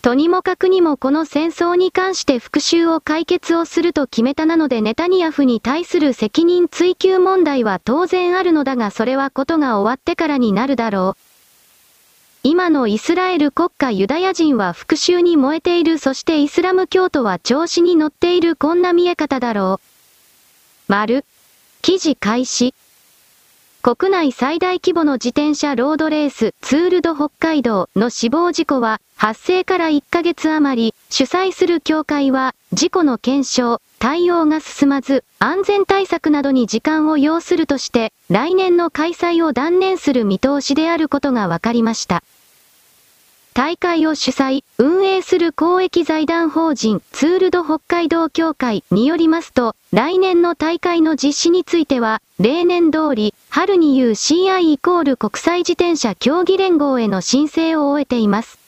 とにもかくにもこの戦争に関して復讐を解決をすると決めたなのでネタニヤフに対する責任追及問題は当然あるのだがそれはことが終わってからになるだろう。今のイスラエル国家ユダヤ人は復讐に燃えているそしてイスラム教徒は調子に乗っているこんな見え方だろう。丸。記事開始。国内最大規模の自転車ロードレースツールド北海道の死亡事故は発生から1ヶ月余り主催する協会は事故の検証、対応が進まず安全対策などに時間を要するとして来年の開催を断念する見通しであることが分かりました。大会を主催、運営する公益財団法人ツールド北海道協会によりますと、来年の大会の実施については、例年通り、春に UCI イコール国際自転車競技連合への申請を終えています。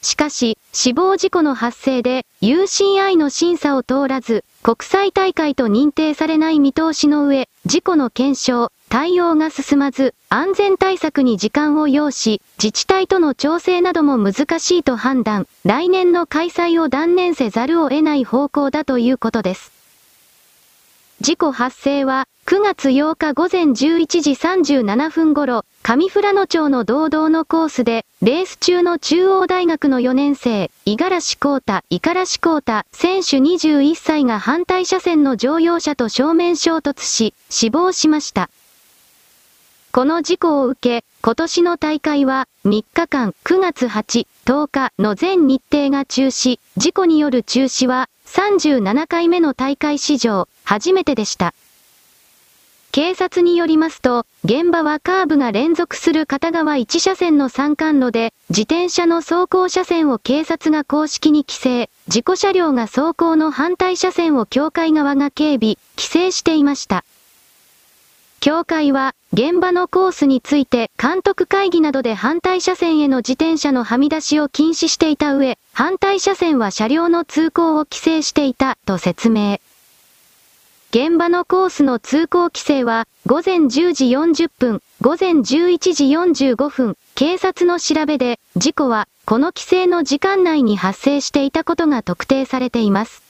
しかし、死亡事故の発生で UCI の審査を通らず、国際大会と認定されない見通しの上、事故の検証、対応が進まず、安全対策に時間を要し、自治体との調整なども難しいと判断、来年の開催を断念せざるを得ない方向だということです。事故発生は、9月8日午前11時37分頃、上富良野町の道道のコースで、レース中の中央大学の4年生、五十嵐光太、五十嵐光太、選手21歳が反対車線の乗用車と正面衝突し、死亡しました。この事故を受け、今年の大会は3日間9月8、10日の全日程が中止、事故による中止は37回目の大会史上初めてでした。警察によりますと、現場はカーブが連続する片側1車線の山間路で、自転車の走行車線を警察が公式に規制、事故車両が走行の反対車線を境界側が警備、規制していました。協会は、現場のコースについて監督会議などで反対車線への自転車のはみ出しを禁止していた上、反対車線は車両の通行を規制していた、と説明。現場のコースの通行規制は、午前10時40分、午前11時45分、警察の調べで、事故は、この規制の時間内に発生していたことが特定されています。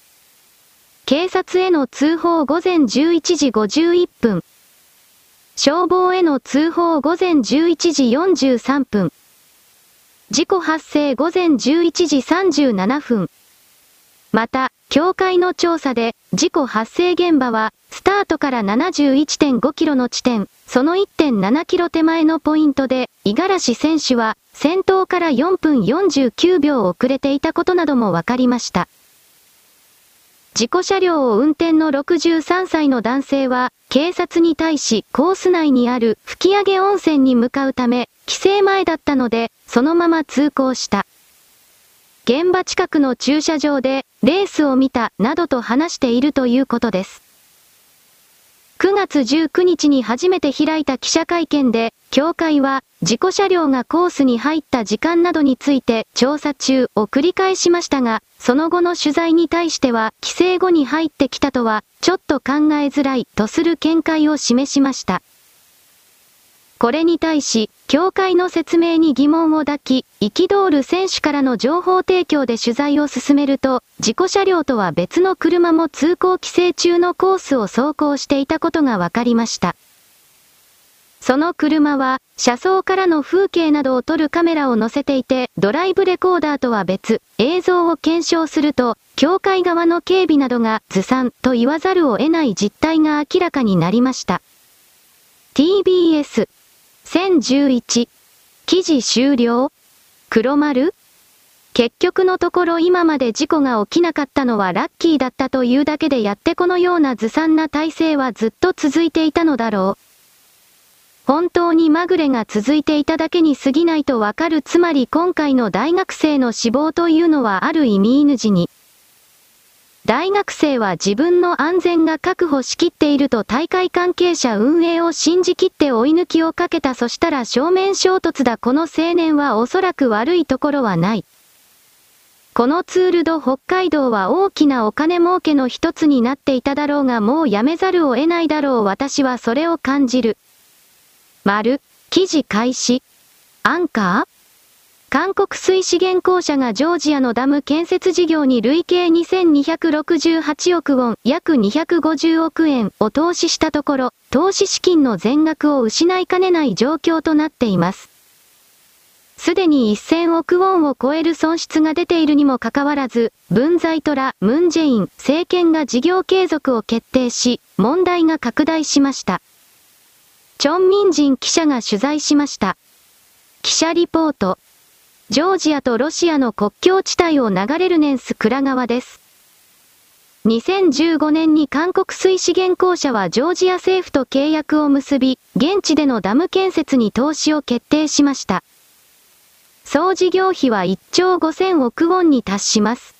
警察への通報午前11時51分、消防への通報午前11時43分。事故発生午前11時37分。また、協会の調査で、事故発生現場は、スタートから71.5キロの地点、その1.7キロ手前のポイントで、五十嵐選手は、先頭から4分49秒遅れていたことなども分かりました。事故車両を運転の63歳の男性は、警察に対しコース内にある吹上温泉に向かうため、規制前だったので、そのまま通行した。現場近くの駐車場で、レースを見た、などと話しているということです。9月19日に初めて開いた記者会見で、協会は、事故車両がコースに入った時間などについて調査中を繰り返しましたが、その後の取材に対しては、規制後に入ってきたとは、ちょっと考えづらいとする見解を示しました。これに対し、協会の説明に疑問を抱き、憤る選手からの情報提供で取材を進めると、事故車両とは別の車も通行規制中のコースを走行していたことが分かりました。その車は、車窓からの風景などを撮るカメラを載せていて、ドライブレコーダーとは別、映像を検証すると、協会側の警備などがずさんと言わざるを得ない実態が明らかになりました。TBS 1011記事終了？黒丸？結局のところ今まで事故が起きなかったのはラッキーだったというだけでやってこのようなずさんな体制はずっと続いていたのだろう。本当にまぐれが続いていただけに過ぎないとわかるつまり今回の大学生の死亡というのはある意味犬死に。大学生は自分の安全が確保しきっていると大会関係者運営を信じきって追い抜きをかけたそしたら正面衝突だこの青年はおそらく悪いところはない。このツールド北海道は大きなお金儲けの一つになっていただろうがもうやめざるを得ないだろう私はそれを感じる。丸、記事開始。アンカー？韓国水資源公社がジョージアのダム建設事業に累計2268億ウォン、約250億円を投資したところ、投資資金の全額を失いかねない状況となっています。すでに1000億ウォンを超える損失が出ているにもかかわらず、文在トラ、ムンジェイン、政権が事業継続を決定し、問題が拡大しました。チョン・ミンジン記者が取材しました。記者リポート。ジョージアとロシアの国境地帯を流れるネンス倉川です。2015年に韓国水資源公社はジョージア政府と契約を結び、現地でのダム建設に投資を決定しました。総事業費は1兆5000億ウォンに達します。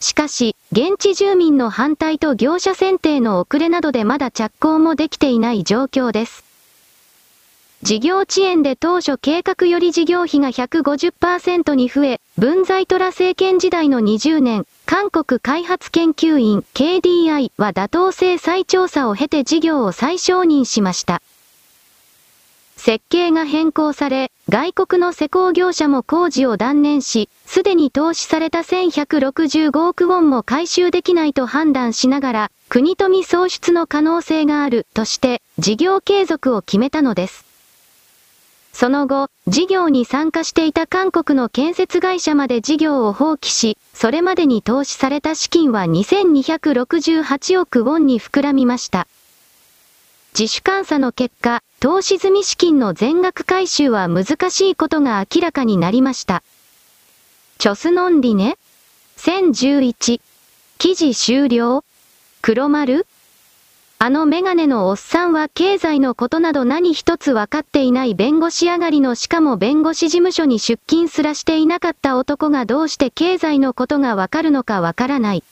しかし、現地住民の反対と業者選定の遅れなどでまだ着工もできていない状況です。事業遅延で当初計画より事業費が150%に増え、文在トラ政権時代の20年、韓国開発研究院 KDI は妥当性再調査を経て事業を再承認しました。設計が変更され、外国の施工業者も工事を断念し、すでに投資された1165億ウォンも回収できないと判断しながら、国富創出の可能性があるとして、事業継続を決めたのです。その後、事業に参加していた韓国の建設会社まで事業を放棄し、それまでに投資された資金は2268億ウォンに膨らみました。自主監査の結果、投資済み資金の全額回収は難しいことが明らかになりました。チョスノンリネ ?1011。記事終了黒丸あのメガネのおっさんは経済のことなど何一つ分かっていない弁護士上がりのしかも弁護士事務所に出勤すらしていなかった男がどうして経済のことがわかるのかわからない。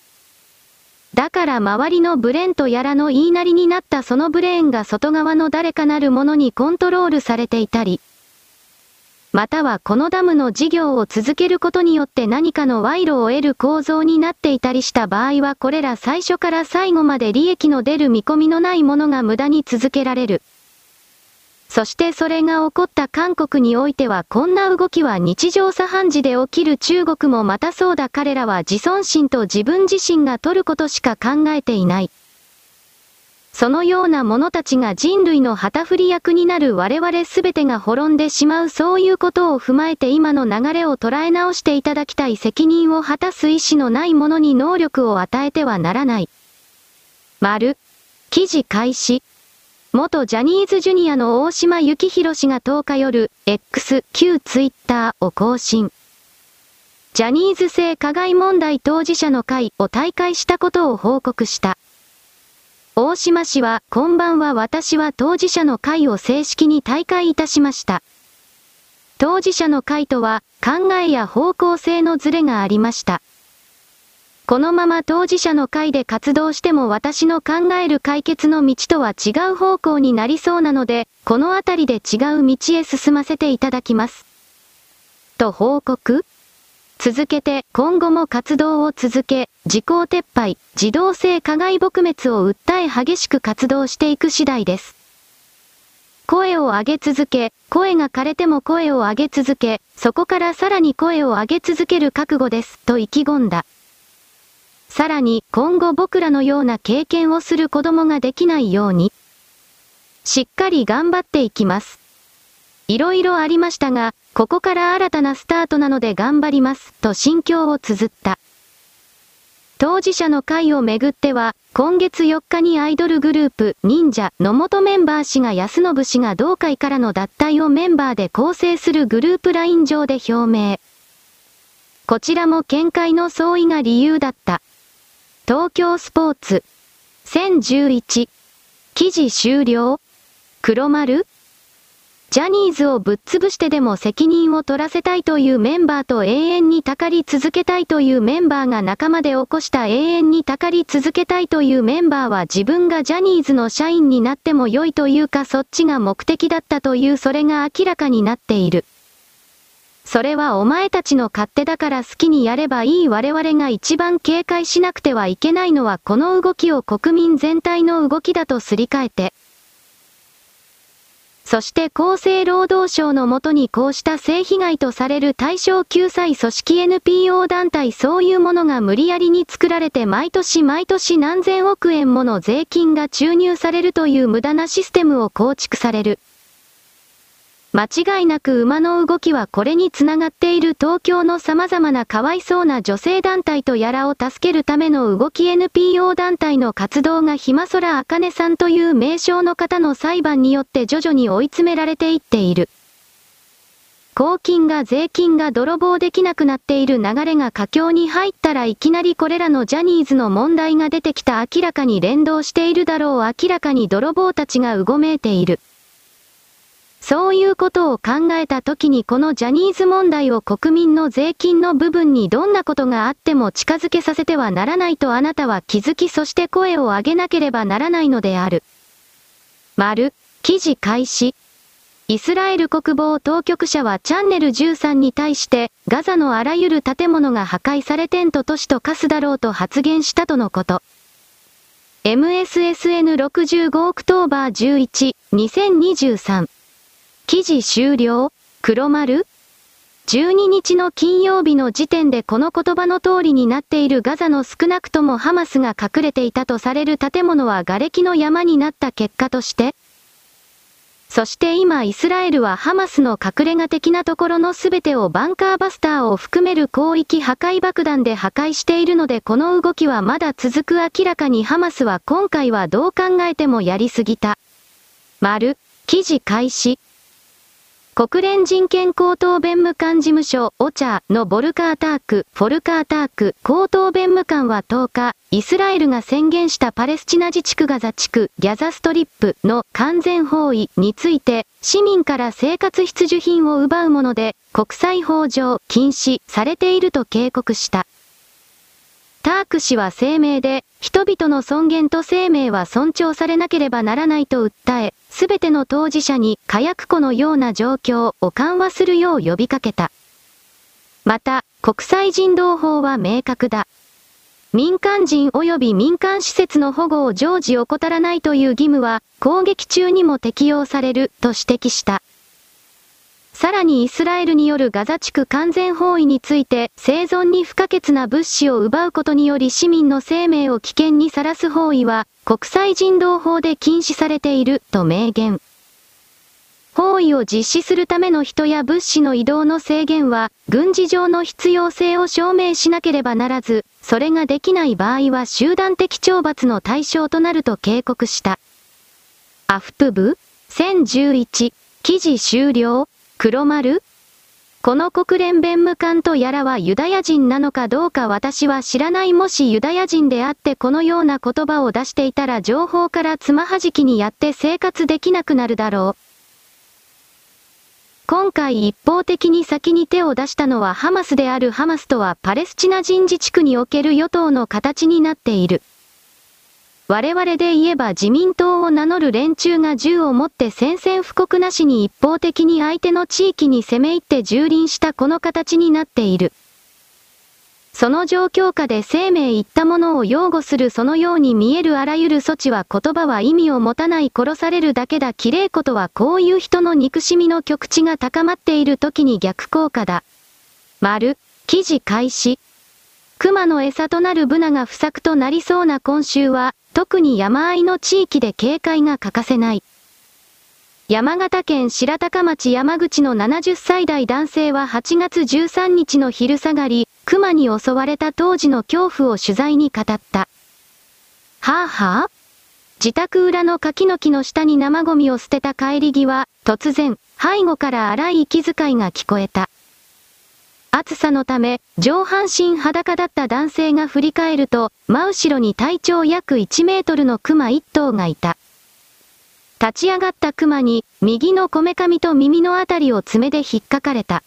だから周りのブレンとやらの言いなりになったそのブレーンが外側の誰かなるものにコントロールされていたり、またはこのダムの事業を続けることによって何かの賄賂を得る構造になっていたりした場合はこれら最初から最後まで利益の出る見込みのないものが無駄に続けられる。そしてそれが起こった韓国においてはこんな動きは日常茶飯事で起きる中国もまたそうだ彼らは自尊心と自分自身が取ることしか考えていない。そのような者たちが人類の旗振り役になる我々すべてが滅んでしまうそういうことを踏まえて今の流れを捉え直していただきたい責任を果たす意志のない者に能力を与えてはならない。丸。記事開始。元ジャニーズジュニアの大島幸宏氏が10日夜、X、旧ツイッターを更新。ジャニーズ性加害問題当事者の会を退会したことを報告した。大島氏は、こんばんは私は当事者の会を正式に退会いたしました。当事者の会とは、考えや方向性のズレがありました。このまま当事者の会で活動しても私の考える解決の道とは違う方向になりそうなので、このあたりで違う道へ進ませていただきます。と報告続けて今後も活動を続け、時効撤廃、自動性加害撲滅を訴え激しく活動していく次第です。声を上げ続け、声が枯れても声を上げ続け、そこからさらに声を上げ続ける覚悟です、と意気込んだ。さらに、今後僕らのような経験をする子供ができないように、しっかり頑張っていきます。いろいろありましたが、ここから新たなスタートなので頑張ります、と心境を綴った。当事者の会をめぐっては、今月4日にアイドルグループ、忍者の元メンバー氏が安信氏が同会からの脱退をメンバーで構成するグループライン上で表明。こちらも見解の相違が理由だった。東京スポーツ。1011。記事終了黒丸ジャニーズをぶっ潰してでも責任を取らせたいというメンバーと永遠にたかり続けたいというメンバーが仲間で起こした永遠にたかり続けたいというメンバーは自分がジャニーズの社員になっても良いというかそっちが目的だったというそれが明らかになっている。それはお前たちの勝手だから好きにやればいい我々が一番警戒しなくてはいけないのはこの動きを国民全体の動きだとすり替えて、そして厚生労働省のもとにこうした性被害とされる対象救済組織 NPO 団体そういうものが無理やりに作られて毎年毎年何千億円もの税金が注入されるという無駄なシステムを構築される。間違いなく馬の動きはこれにつながっている東京の様々なかわいそうな女性団体とやらを助けるための動き NPO 団体の活動がひまそらあかねさんという名称の方の裁判によって徐々に追い詰められていっている。公金が税金が泥棒できなくなっている流れが佳境に入ったらいきなりこれらのジャニーズの問題が出てきた明らかに連動しているだろう明らかに泥棒たちがうごめいている。そういうことを考えた時にこのジャニーズ問題を国民の税金の部分にどんなことがあっても近づけさせてはならないとあなたは気づきそして声を上げなければならないのである。丸、記事開始。イスラエル国防当局者はチャンネル13に対して、ガザのあらゆる建物が破壊されテント都市と化すだろうと発言したとのこと。MSSN65 October 11、2023記事終了？黒丸？12日の金曜日の時点でこの言葉の通りになっているガザの少なくともハマスが隠れていたとされる建物は瓦礫の山になった結果として、そして今イスラエルはハマスの隠れ家的なところの全てをバンカーバスターを含める広域破壊爆弾で破壊しているのでこの動きはまだ続く明らかにハマスは今回はどう考えてもやりすぎた。丸、記事開始。国連人権高等弁務官事務所、オチャーのボルカーターク、フォルカーターク、高等弁務官は10日、イスラエルが宣言したパレスチナ自治区ガザ地区、ギャザストリップの完全包囲について、市民から生活必需品を奪うもので、国際法上禁止されていると警告した。ターク氏は声明で、人々の尊厳と生命は尊重されなければならないと訴え、すべての当事者に火薬庫のような状況を緩和するよう呼びかけた。また、国際人道法は明確だ。民間人及び民間施設の保護を常時怠らないという義務は、攻撃中にも適用される、と指摘した。さらにイスラエルによるガザ地区完全包囲について、生存に不可欠な物資を奪うことにより市民の生命を危険にさらす包囲は、国際人道法で禁止されている、と明言。包囲を実施するための人や物資の移動の制限は、軍事上の必要性を証明しなければならず、それができない場合は集団的懲罰の対象となると警告した。アフプ部 ?1011 記事終了黒丸？この国連弁務官とやらはユダヤ人なのかどうか私は知らないもしユダヤ人であってこのような言葉を出していたら情報からつまはじきにやって生活できなくなるだろう。今回一方的に先に手を出したのはハマスであるハマスとはパレスチナ人自治区における与党の形になっている。我々で言えば自民党を名乗る連中が銃を持って宣戦布告なしに一方的に相手の地域に攻め入って蹂躙したこの形になっている。その状況下で生命いったものを擁護するそのように見えるあらゆる措置は言葉は意味を持たない殺されるだけだ綺麗ことはこういう人の憎しみの極地が高まっている時に逆効果だ。丸、記事開始。熊の餌となるブナが不作となりそうな今週は、特に山あいの地域で警戒が欠かせない。山形県白鷹町山口の70歳代男性は8月13日の昼下がり、熊に襲われた当時の恐怖を取材に語った。はぁ、あ、はぁ、自宅裏の柿の木の下に生ゴミを捨てた帰り際、突然、背後から荒い息遣いが聞こえた。暑さのため、上半身裸だった男性が振り返ると、真後ろに体長約1メートルの熊1頭がいた。立ち上がった熊に、右のこめかみと耳のあたりを爪で引っかかれた。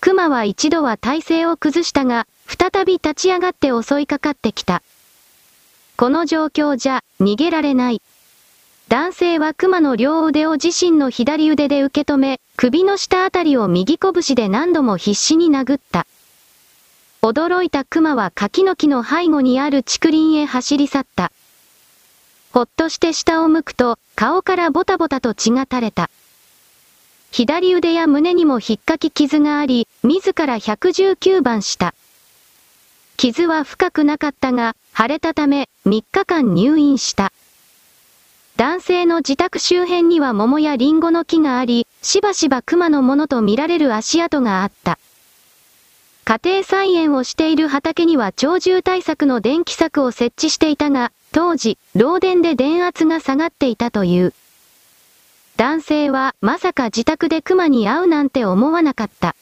熊は一度は体勢を崩したが、再び立ち上がって襲いかかってきた。この状況じゃ、逃げられない。男性は熊の両腕を自身の左腕で受け止め、首の下あたりを右拳で何度も必死に殴った。驚いた熊は柿の木の背後にある竹林へ走り去った。ほっとして下を向くと、顔からボタボタと血が垂れた。左腕や胸にも引っかき傷があり、自ら119番した。傷は深くなかったが、腫れたため、3日間入院した。男性の自宅周辺には桃やリンゴの木があり、しばしば熊のものと見られる足跡があった。家庭菜園をしている畑には鳥獣対策の電気柵を設置していたが、当時、漏電で電圧が下がっていたという。男性はまさか自宅で熊に会うなんて思わなかった。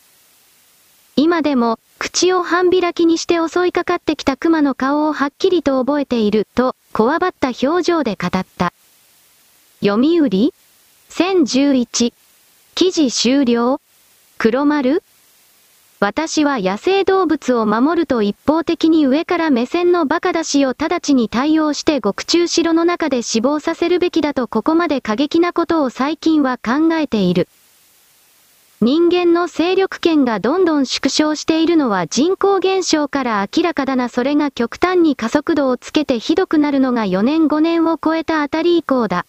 今でも、口を半開きにして襲いかかってきた熊の顔をはっきりと覚えている、と、こわばった表情で語った。読売 ?1011。記事終了？黒丸？私は野生動物を守ると一方的に上から目線の馬鹿出しを直ちに対応して獄中城の中で死亡させるべきだとここまで過激なことを最近は考えている。人間の勢力圏がどんどん縮小しているのは人口減少から明らかだなそれが極端に加速度をつけてひどくなるのが4年5年を超えたあたり以降だ。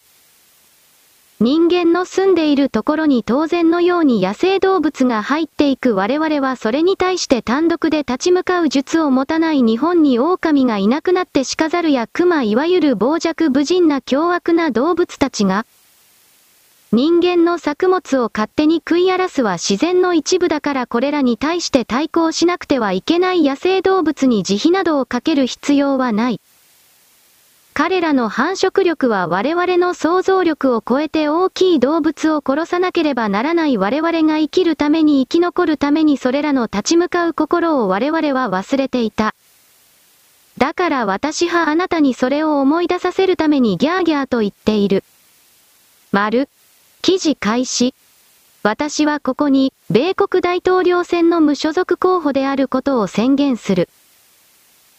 人間の住んでいるところに当然のように野生動物が入っていく我々はそれに対して単独で立ち向かう術を持たない日本に狼がいなくなってしかざるや熊いわゆる傍若無人な凶悪な動物たちが、人間の作物を勝手に食い荒らすは自然の一部だからこれらに対して対抗しなくてはいけない野生動物に慈悲などをかける必要はない。彼らの繁殖力は我々の想像力を超えて大きい動物を殺さなければならない我々が生きるために生き残るためにそれらの立ち向かう心を我々は忘れていた。だから私はあなたにそれを思い出させるためにギャーギャーと言っている。丸。記事開始。私はここに、米国大統領選の無所属候補であることを宣言する。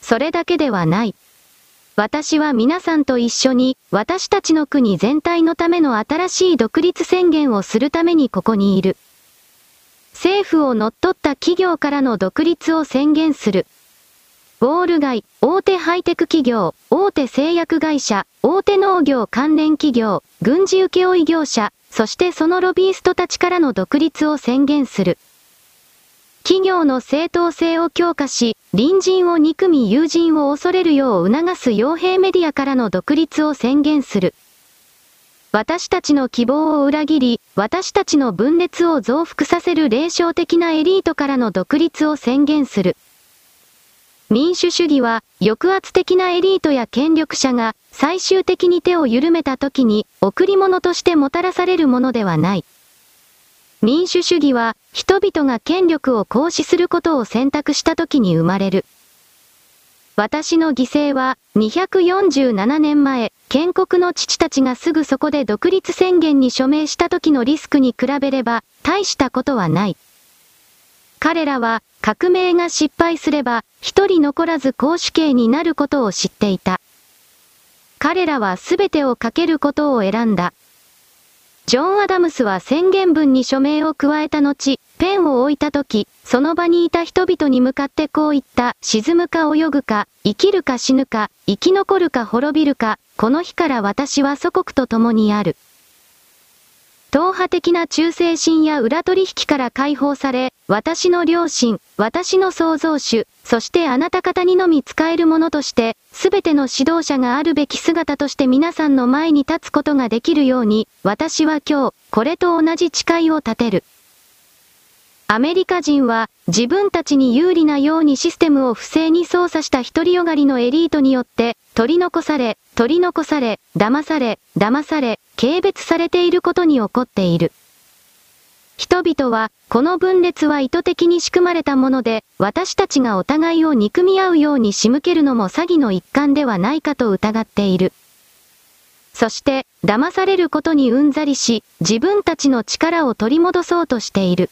それだけではない。私は皆さんと一緒に、私たちの国全体のための新しい独立宣言をするためにここにいる。政府を乗っ取った企業からの独立を宣言する。ウォール街、大手ハイテク企業、大手製薬会社、大手農業関連企業、軍事請負業者、そしてそのロビーストたちからの独立を宣言する。企業の正当性を強化し、隣人を憎み友人を恐れるよう促す傭兵メディアからの独立を宣言する。私たちの希望を裏切り、私たちの分裂を増幅させる霊障的なエリートからの独立を宣言する。民主主義は、抑圧的なエリートや権力者が、最終的に手を緩めた時に、贈り物としてもたらされるものではない。民主主義は、人々が権力を行使することを選択した時に生まれる。私の犠牲は、247年前、建国の父たちがすぐそこで独立宣言に署名した時のリスクに比べれば、大したことはない。彼らは、革命が失敗すれば、一人残らず公主刑になることを知っていた。彼らは全てをかけることを選んだ。ジョン・アダムスは宣言文に署名を加えた後、ペンを置いた時、その場にいた人々に向かってこう言った、沈むか泳ぐか、生きるか死ぬか、生き残るか滅びるか、この日から私は祖国と共にある。党派的な忠誠心や裏取引から解放され、私の良心、私の創造主、そしてあなた方にのみ使えるものとして、すべての指導者があるべき姿として皆さんの前に立つことができるように、私は今日、これと同じ誓いを立てる。アメリカ人は自分たちに有利なようにシステムを不正に操作した独りよがりのエリートによって取り残され、取り残され、騙され、騙され、軽蔑されていることに起こっている。人々は、この分裂は意図的に仕組まれたもので、私たちがお互いを憎み合うように仕向けるのも詐欺の一環ではないかと疑っている。そして、騙されることにうんざりし、自分たちの力を取り戻そうとしている。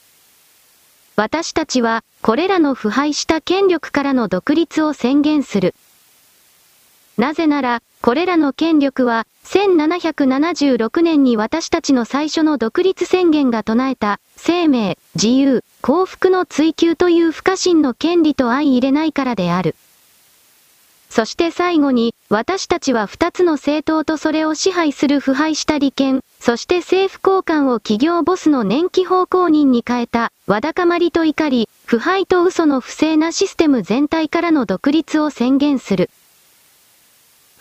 私たちは、これらの腐敗した権力からの独立を宣言する。なぜなら、これらの権力は、1776年に私たちの最初の独立宣言が唱えた、生命、自由、幸福の追求という不可侵の権利と相入れないからである。そして最後に、私たちは二つの政党とそれを支配する腐敗した利権、そして政府高官を企業ボスの年季奉公人に変えた、わだかまりと怒り、腐敗と嘘の不正なシステム全体からの独立を宣言する。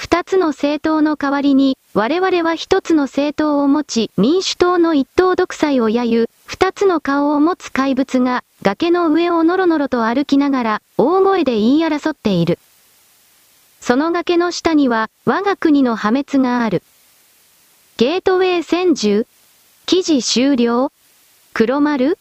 二つの政党の代わりに、我々は一つの政党を持ち、民主党の一党独裁を揶揄、二つの顔を持つ怪物が、崖の上をのろのろと歩きながら、大声で言い争っている。その崖の下には、我が国の破滅がある。ゲートウェイ戦銃記事終了黒丸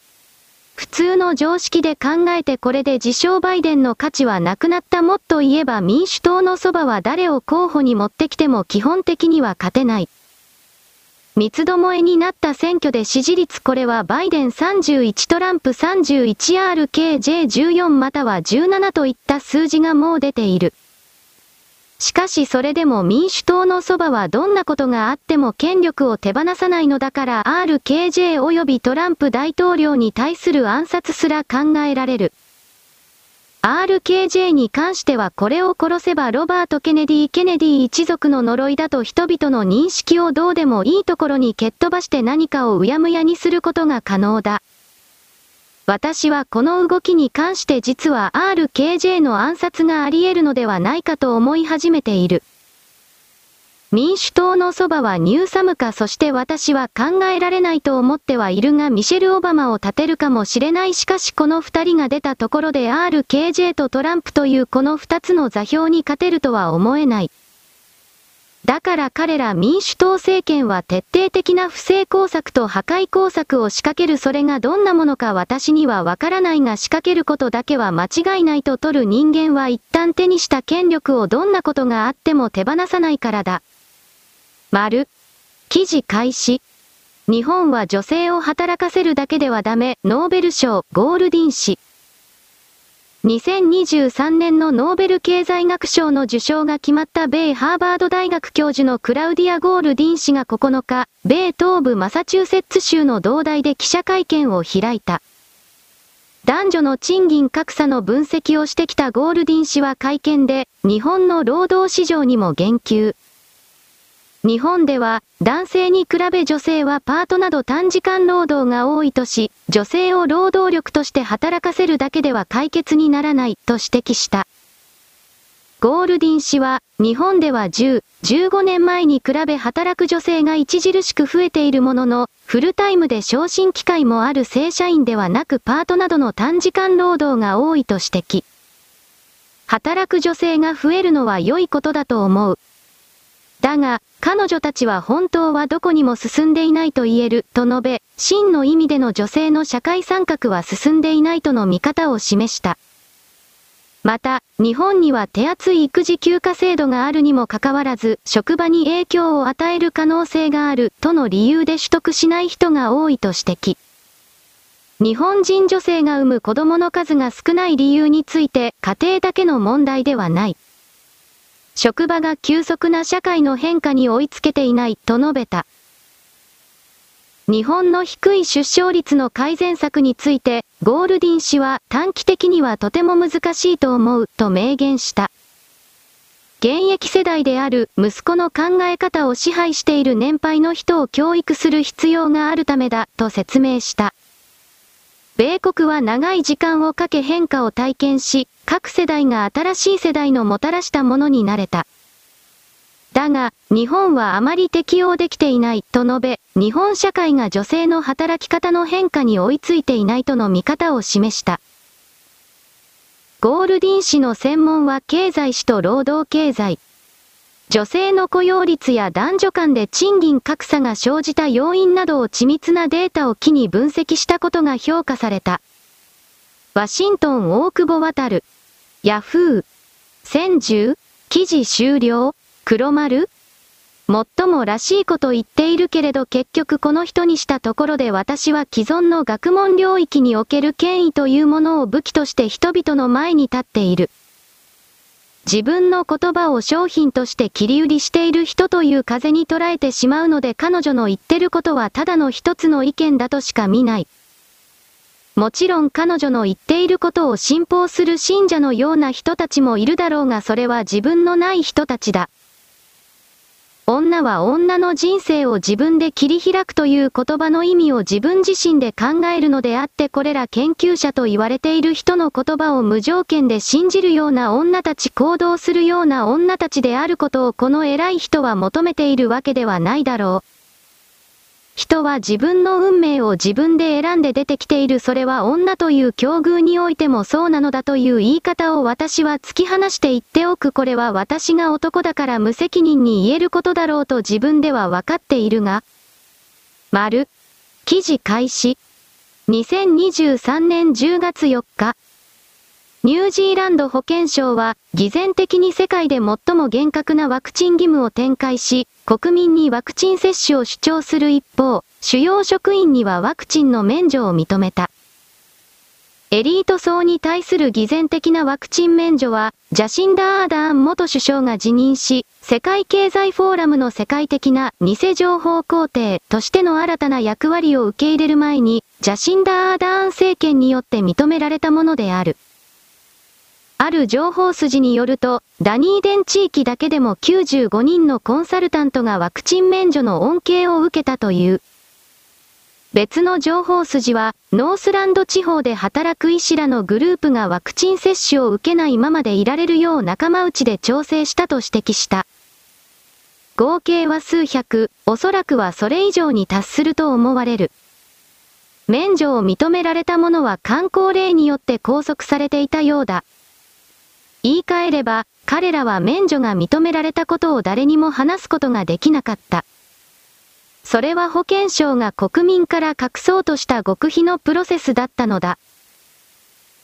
普通の常識で考えてこれで自称バイデンの価値はなくなったもっと言えば民主党のそばは誰を候補に持ってきても基本的には勝てない。三つどもえになった選挙で支持率これはバイデン31トランプ 31RKJ14 または17といった数字がもう出ている。しかしそれでも民主党の側はどんなことがあっても権力を手放さないのだから RKJ 及びトランプ大統領に対する暗殺すら考えられる。RKJ に関してはこれを殺せばロバート・ケネディ・ケネディ一族の呪いだと人々の認識をどうでもいいところに蹴っ飛ばして何かをうやむやにすることが可能だ。私はこの動きに関して実は RKJ の暗殺があり得るのではないかと思い始めている。民主党のそばはニューサムかそして私は考えられないと思ってはいるがミシェル・オバマを立てるかもしれないしかしこの二人が出たところで RKJ とトランプというこの二つの座標に勝てるとは思えない。だから彼ら民主党政権は徹底的な不正工作と破壊工作を仕掛けるそれがどんなものか私にはわからないが仕掛けることだけは間違いないと取る人間は一旦手にした権力をどんなことがあっても手放さないからだ。丸。記事開始。日本は女性を働かせるだけではダメ、ノーベル賞、ゴールディン氏。2023年のノーベル経済学賞の受賞が決まった米ハーバード大学教授のクラウディア・ゴールディン氏が9日、米東部マサチューセッツ州の同大で記者会見を開いた。男女の賃金格差の分析をしてきたゴールディン氏は会見で、日本の労働市場にも言及。日本では、男性に比べ女性はパートなど短時間労働が多いとし、女性を労働力として働かせるだけでは解決にならないと指摘した。ゴールディン氏は、日本では10、15年前に比べ働く女性が著しく増えているものの、フルタイムで昇進機会もある正社員ではなくパートなどの短時間労働が多いと指摘。働く女性が増えるのは良いことだと思う。だが、彼女たちは本当はどこにも進んでいないと言える、と述べ、真の意味での女性の社会参画は進んでいないとの見方を示した。また、日本には手厚い育児休暇制度があるにもかかわらず、職場に影響を与える可能性がある、との理由で取得しない人が多いと指摘。日本人女性が産む子供の数が少ない理由について、家庭だけの問題ではない。職場が急速な社会の変化に追いつけていないと述べた。日本の低い出生率の改善策について、ゴールディン氏は短期的にはとても難しいと思うと明言した。現役世代である息子の考え方を支配している年配の人を教育する必要があるためだと説明した。米国は長い時間をかけ変化を体験し、各世代が新しい世代のもたらしたものになれた。だが、日本はあまり適応できていないと述べ、日本社会が女性の働き方の変化に追いついていないとの見方を示した。ゴールディン氏の専門は経済史と労働経済。女性の雇用率や男女間で賃金格差が生じた要因などを緻密なデータを機に分析したことが評価された。ワシントン大久保渡る。ヤフー。千十記事終了黒丸もっともらしいこと言っているけれど結局この人にしたところで私は既存の学問領域における権威というものを武器として人々の前に立っている。自分の言葉を商品として切り売りしている人という風に捉えてしまうので彼女の言ってることはただの一つの意見だとしか見ない。もちろん彼女の言っていることを信奉する信者のような人たちもいるだろうがそれは自分のない人たちだ。女は女の人生を自分で切り開くという言葉の意味を自分自身で考えるのであってこれら研究者と言われている人の言葉を無条件で信じるような女たち行動するような女たちであることをこの偉い人は求めているわけではないだろう。人は自分の運命を自分で選んで出てきているそれは女という境遇においてもそうなのだという言い方を私は突き放して言っておくこれは私が男だから無責任に言えることだろうと自分では分かっているが、丸、記事開始。2023年10月4日。ニュージーランド保健省は、偽善的に世界で最も厳格なワクチン義務を展開し、国民にワクチン接種を主張する一方、主要職員にはワクチンの免除を認めた。エリート層に対する偽善的なワクチン免除は、ジャシンダー・アーダーン元首相が辞任し、世界経済フォーラムの世界的な偽情報皇帝としての新たな役割を受け入れる前に、ジャシンダー・アーダーン政権によって認められたものである。ある情報筋によると、ダニーデン地域だけでも95人のコンサルタントがワクチン免除の恩恵を受けたという。別の情報筋は、ノースランド地方で働く医師らのグループがワクチン接種を受けないままでいられるよう仲間内で調整したと指摘した。合計は数百、おそらくはそれ以上に達すると思われる。免除を認められた者は観光令によって拘束されていたようだ。言い換えれば、彼らは免除が認められたことを誰にも話すことができなかった。それは保健省が国民から隠そうとした極秘のプロセスだったのだ。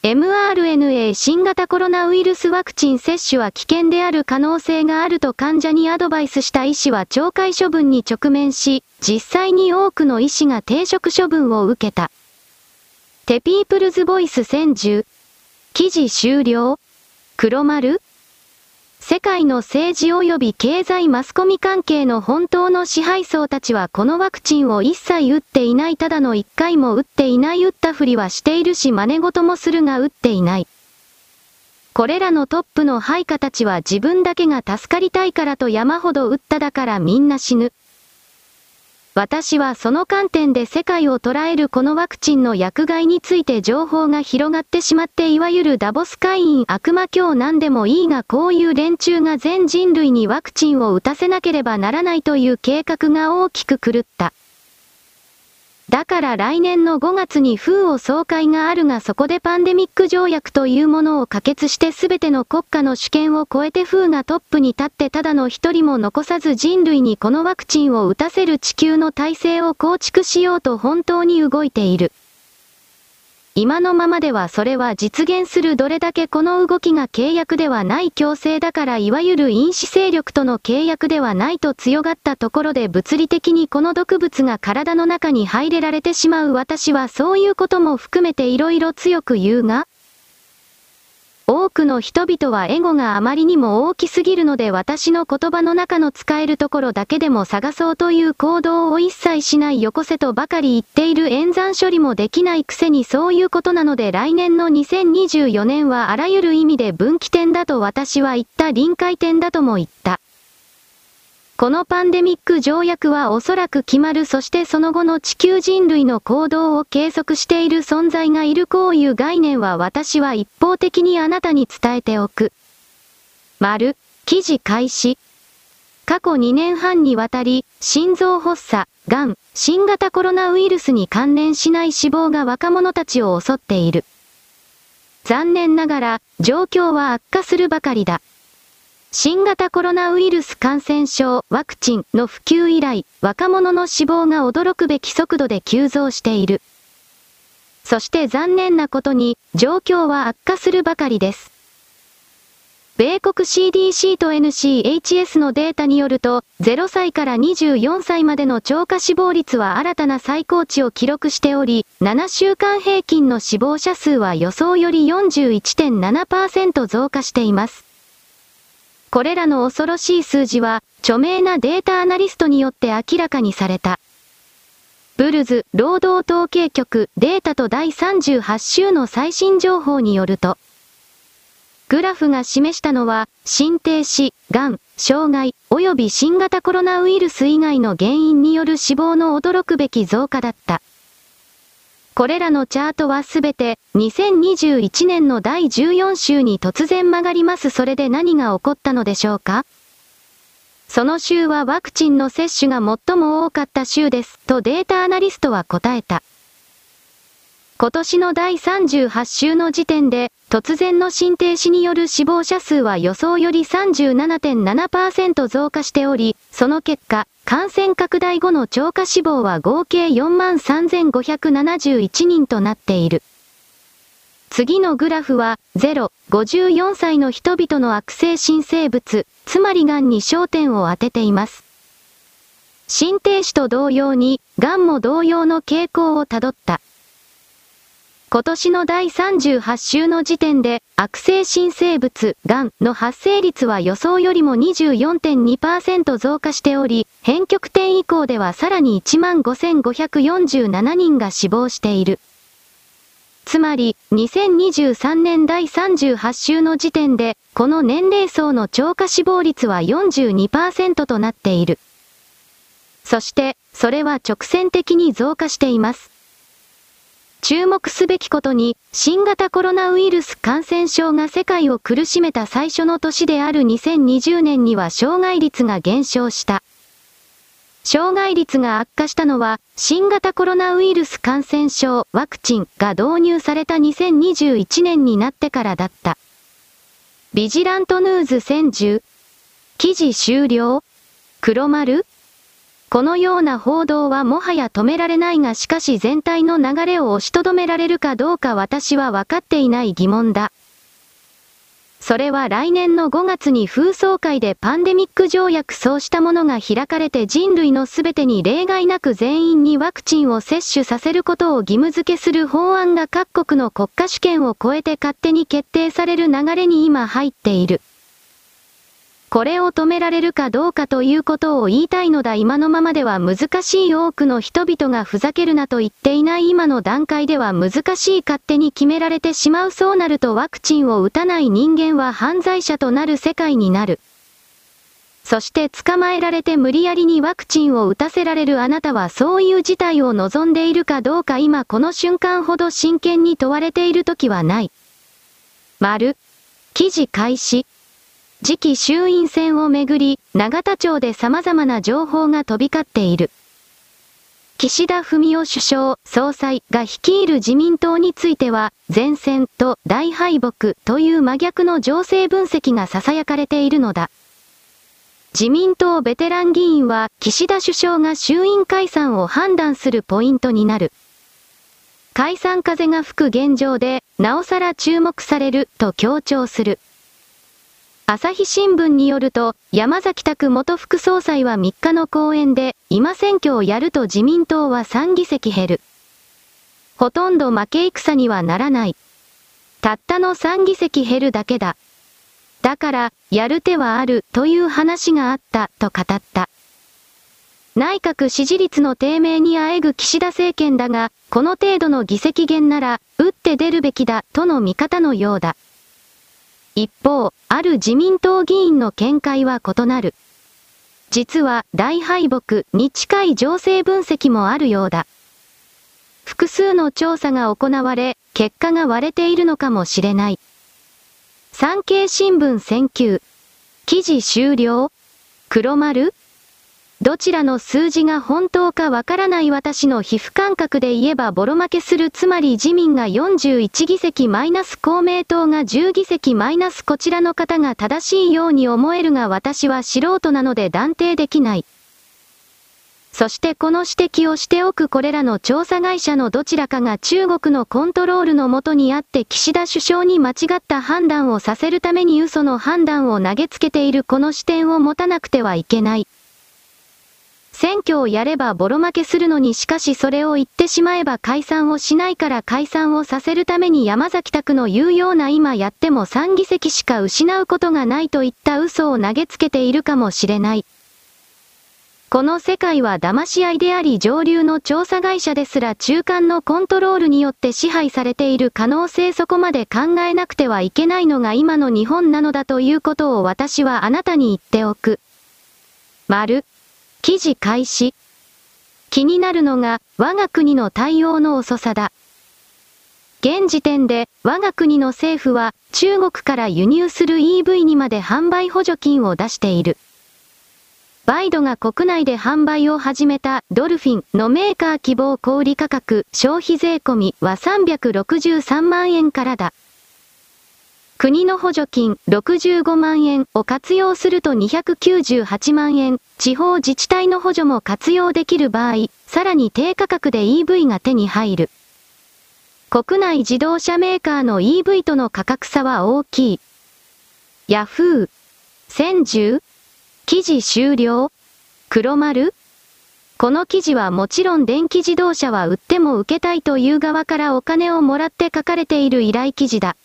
mRNA 新型コロナウイルスワクチン接種は危険である可能性があると患者にアドバイスした医師は懲戒処分に直面し、実際に多くの医師が停職処分を受けた。テピープルズボイス千住。記事終了黒丸？世界の政治及び経済マスコミ関係の本当の支配層たちはこのワクチンを一切打っていないただの一回も打っていない打ったふりはしているし真似事もするが打っていない。これらのトップの配下たちは自分だけが助かりたいからと山ほど打っただからみんな死ぬ。私はその観点で世界を捉えるこのワクチンの薬害について情報が広がってしまっていわゆるダボス会員悪魔教なんでもいいがこういう連中が全人類にワクチンを打たせなければならないという計画が大きく狂った。だから来年の5月に風を総会があるがそこでパンデミック条約というものを可決して全ての国家の主権を超えて風がトップに立ってただの一人も残さず人類にこのワクチンを打たせる地球の体制を構築しようと本当に動いている。今のままではそれは実現するどれだけこの動きが契約ではない強制だからいわゆる因子勢力との契約ではないと強がったところで物理的にこの毒物が体の中に入れられてしまう私はそういうことも含めて色々強く言うが、多くの人々はエゴがあまりにも大きすぎるので私の言葉の中の使えるところだけでも探そうという行動を一切しないよこせとばかり言っている演算処理もできないくせにそういうことなので来年の2024年はあらゆる意味で分岐点だと私は言った臨界点だとも言った。このパンデミック条約はおそらく決まるそしてその後の地球人類の行動を計測している存在がいるこういう概念は私は一方的にあなたに伝えておく。丸、記事開始。過去2年半にわたり、心臓発作、癌、新型コロナウイルスに関連しない死亡が若者たちを襲っている。残念ながら、状況は悪化するばかりだ。新型コロナウイルス感染症ワクチンの普及以来、若者の死亡が驚くべき速度で急増している。そして残念なことに、状況は悪化するばかりです。米国 CDC と NCHS のデータによると、0歳から24歳までの超過死亡率は新たな最高値を記録しており、7週間平均の死亡者数は予想より41.7%増加しています。これらの恐ろしい数字は、著名なデータアナリストによって明らかにされた。ブルズ、労働統計局、データと第38週の最新情報によると、グラフが示したのは、心停止、癌、障害、及び新型コロナウイルス以外の原因による死亡の驚くべき増加だった。これらのチャートはすべて2021年の第14週に突然曲がります。それで何が起こったのでしょうか？その週はワクチンの接種が最も多かった週です、とデータアナリストは答えた。今年の第38週の時点で、突然の心停止による死亡者数は予想より37.7%増加しており、その結果、感染拡大後の超過死亡は合計43,571人となっている。次のグラフは、0、54歳の人々の悪性新生物、つまり癌に焦点を当てています。心停止と同様に、癌も同様の傾向をたどった。今年の第38週の時点で、悪性新生物、癌の発生率は予想よりも24.2%増加しており、変極点以降ではさらに15,547人が死亡している。つまり、2023年第38週の時点で、この年齢層の超過死亡率は42%となっている。そして、それは直線的に増加しています。注目すべきことに、新型コロナウイルス感染症が世界を苦しめた最初の年である2020年には障害率が減少した。障害率が悪化したのは、新型コロナウイルス感染症ワクチンが導入された2021年になってからだった。ビジラントヌーズ1010記事終了黒丸このような報道はもはや止められないがしかし全体の流れを押しとどめられるかどうか私は分かっていない疑問だ。それは来年の5月に風葬会でパンデミック条約そうしたものが開かれて人類のすべてに例外なく全員にワクチンを接種させることを義務付けする法案が各国の国家主権を超えて勝手に決定される流れに今入っている。これを止められるかどうかということを言いたいのだ今のままでは難しい多くの人々がふざけるなと言っていない今の段階では難しい勝手に決められてしまうそうなるとワクチンを打たない人間は犯罪者となる世界になる。そして捕まえられて無理やりにワクチンを打たせられるあなたはそういう事態を望んでいるかどうか今この瞬間ほど真剣に問われている時はない。丸。記事開始。次期衆院選をめぐり、永田町で様々な情報が飛び交っている。岸田文雄首相、総裁が率いる自民党については、前線と大敗北という真逆の情勢分析が囁かれているのだ。自民党ベテラン議員は、岸田首相が衆院解散を判断するポイントになる。解散風が吹く現状で、なおさら注目されると強調する。朝日新聞によると、山崎拓元副総裁は3日の講演で、今選挙をやると自民党は3議席減る。ほとんど負け戦にはならない。たったの3議席減るだけだ。だから、やる手はあるという話があったと語った。内閣支持率の低迷にあえぐ岸田政権だが、この程度の議席減なら、打って出るべきだとの見方のようだ。一方、ある自民党議員の見解は異なる。実は大敗北に近い情勢分析もあるようだ。複数の調査が行われ、結果が割れているのかもしれない。産経新聞選挙。記事終了黒丸どちらの数字が本当かわからない私の皮膚感覚で言えばボロ負けするつまり自民が41議席マイナス公明党が10議席マイナスこちらの方が正しいように思えるが私は素人なので断定できない。そしてこの指摘をしておくこれらの調査会社のどちらかが中国のコントロールのもとにあって岸田首相に間違った判断をさせるために嘘の判断を投げつけているこの視点を持たなくてはいけない。選挙をやればボロ負けするのにしかしそれを言ってしまえば解散をしないから解散をさせるために山崎拓の言うような今やっても3議席しか失うことがないといった嘘を投げつけているかもしれない。この世界は騙し合いであり上流の調査会社ですら中間のコントロールによって支配されている可能性そこまで考えなくてはいけないのが今の日本なのだということを私はあなたに言っておく。丸。記事開始。気になるのが我が国の対応の遅さだ。現時点で我が国の政府は中国から輸入する EV にまで販売補助金を出している。バイドが国内で販売を始めたドルフィンのメーカー希望小売価格消費税込みは363万円からだ。国の補助金65万円を活用すると298万円、地方自治体の補助も活用できる場合、さらに低価格で EV が手に入る。国内自動車メーカーの EV との価格差は大きい。ヤフー、千十記事終了黒丸この記事はもちろん電気自動車は売っても受けたいという側からお金をもらって書かれている依頼記事だ。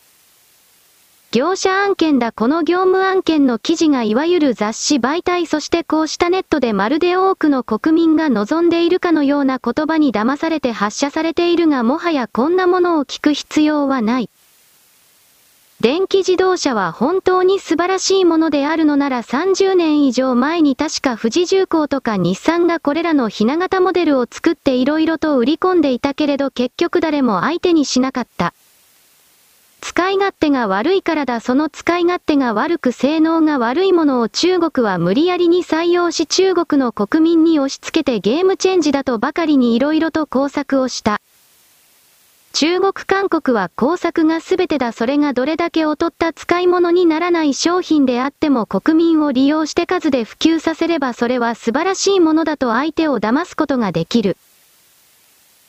業者案件だこの業務案件の記事がいわゆる雑誌媒体そしてこうしたネットでまるで多くの国民が望んでいるかのような言葉に騙されて発射されているがもはやこんなものを聞く必要はない。電気自動車は本当に素晴らしいものであるのなら30年以上前に確か富士重工とか日産がこれらのひな型モデルを作って色々と売り込んでいたけれど結局誰も相手にしなかった。使い勝手が悪いからだその使い勝手が悪く性能が悪いものを中国は無理やりに採用し中国の国民に押し付けてゲームチェンジだとばかりに色々と工作をした。中国韓国は工作が全てだそれがどれだけ劣った使い物にならない商品であっても国民を利用して数で普及させればそれは素晴らしいものだと相手を騙すことができる。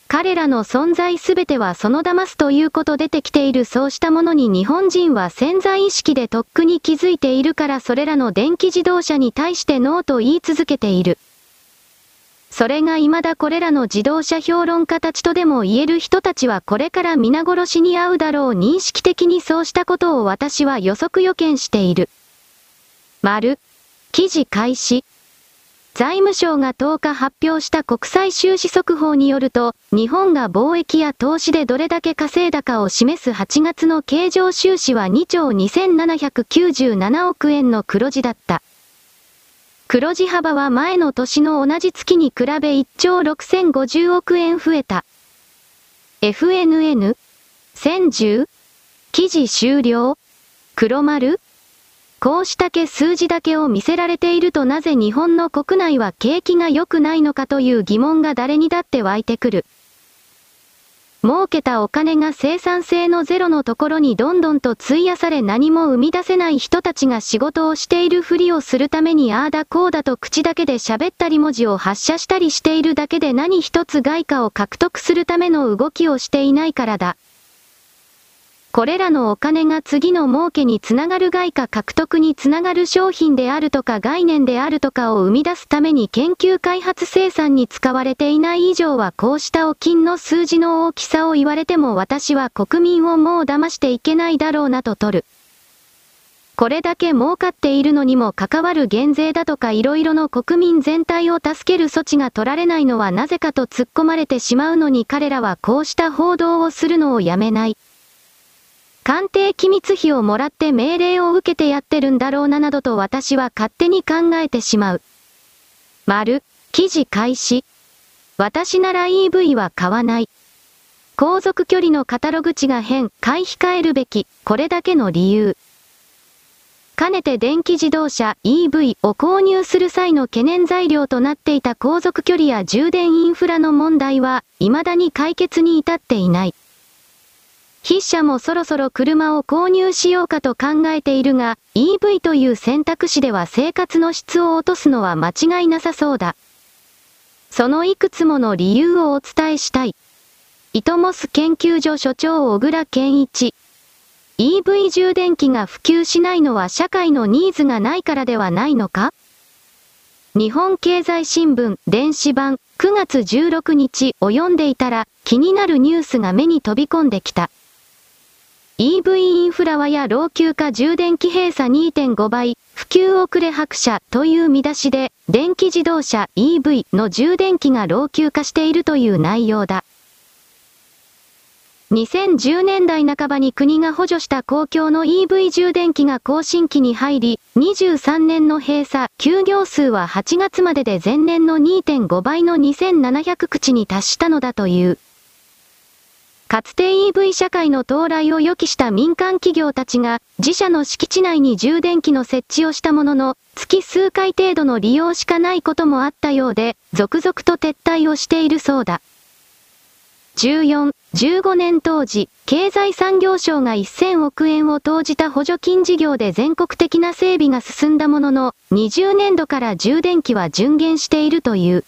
彼らの存在すべてはその騙すということ出てきているそうしたものに日本人は潜在意識でとっくに気づいているからそれらの電気自動車に対してノーと言い続けている。それが未だこれらの自動車評論家たちとでも言える人たちはこれから皆殺しに遭うだろう認識的にそうしたことを私は予測予見している。丸。記事開始。財務省が10日発表した国際収支速報によると、日本が貿易や投資でどれだけ稼いだかを示す8月の経常収支は2兆2797億円の黒字だった。黒字幅は前の年の同じ月に比べ1兆6050億円増えた。FNN? 1010? 記事終了黒丸こうしたけ数字だけを見せられているとなぜ日本の国内は景気が良くないのかという疑問が誰にだって湧いてくる。儲けたお金が生産性のゼロのところにどんどんと費やされ何も生み出せない人たちが仕事をしているふりをするためにああだこうだと口だけで喋ったり文字を発射したりしているだけで何一つ外貨を獲得するための動きをしていないからだ。これらのお金が次の儲けにつながる外貨獲得につながる商品であるとか概念であるとかを生み出すために研究開発生産に使われていない以上はこうしたお金の数字の大きさを言われても私は国民をもう騙していけないだろうなと取る。これだけ儲かっているのにも関わる減税だとか色々の国民全体を助ける措置が取られないのはなぜかと突っ込まれてしまうのに彼らはこうした報道をするのをやめない。鑑定機密費をもらって命令を受けてやってるんだろうななどと私は勝手に考えてしまう。丸、記事開始。私なら EV は買わない。航続距離のカタログ値が変、買い控えるべき、これだけの理由。かねて電気自動車 EV を購入する際の懸念材料となっていた航続距離や充電インフラの問題は、未だに解決に至っていない。筆者もそろそろ車を購入しようかと考えているが、EV という選択肢では生活の質を落とすのは間違いなさそうだ。そのいくつもの理由をお伝えしたい。イトモス研究所所長小倉健一。EV 充電器が普及しないのは社会のニーズがないからではないのか？日本経済新聞電子版9月16日を読んでいたら気になるニュースが目に飛び込んできた。EV インフラワや老朽化充電器閉鎖2.5倍、普及遅れ白車という見出しで、電気自動車 EV の充電器が老朽化しているという内容だ。2010年代半ばに国が補助した公共の EV 充電器が更新期に入り、23年の閉鎖、休業数は8月までで前年の2.5倍の2700口に達したのだという。かつて EV 社会の到来を予期した民間企業たちが、自社の敷地内に充電器の設置をしたものの、月数回程度の利用しかないこともあったようで、続々と撤退をしているそうだ。14、15年当時、経済産業省が1000億円を投じた補助金事業で全国的な整備が進んだものの、20年度から充電器は順減しているという。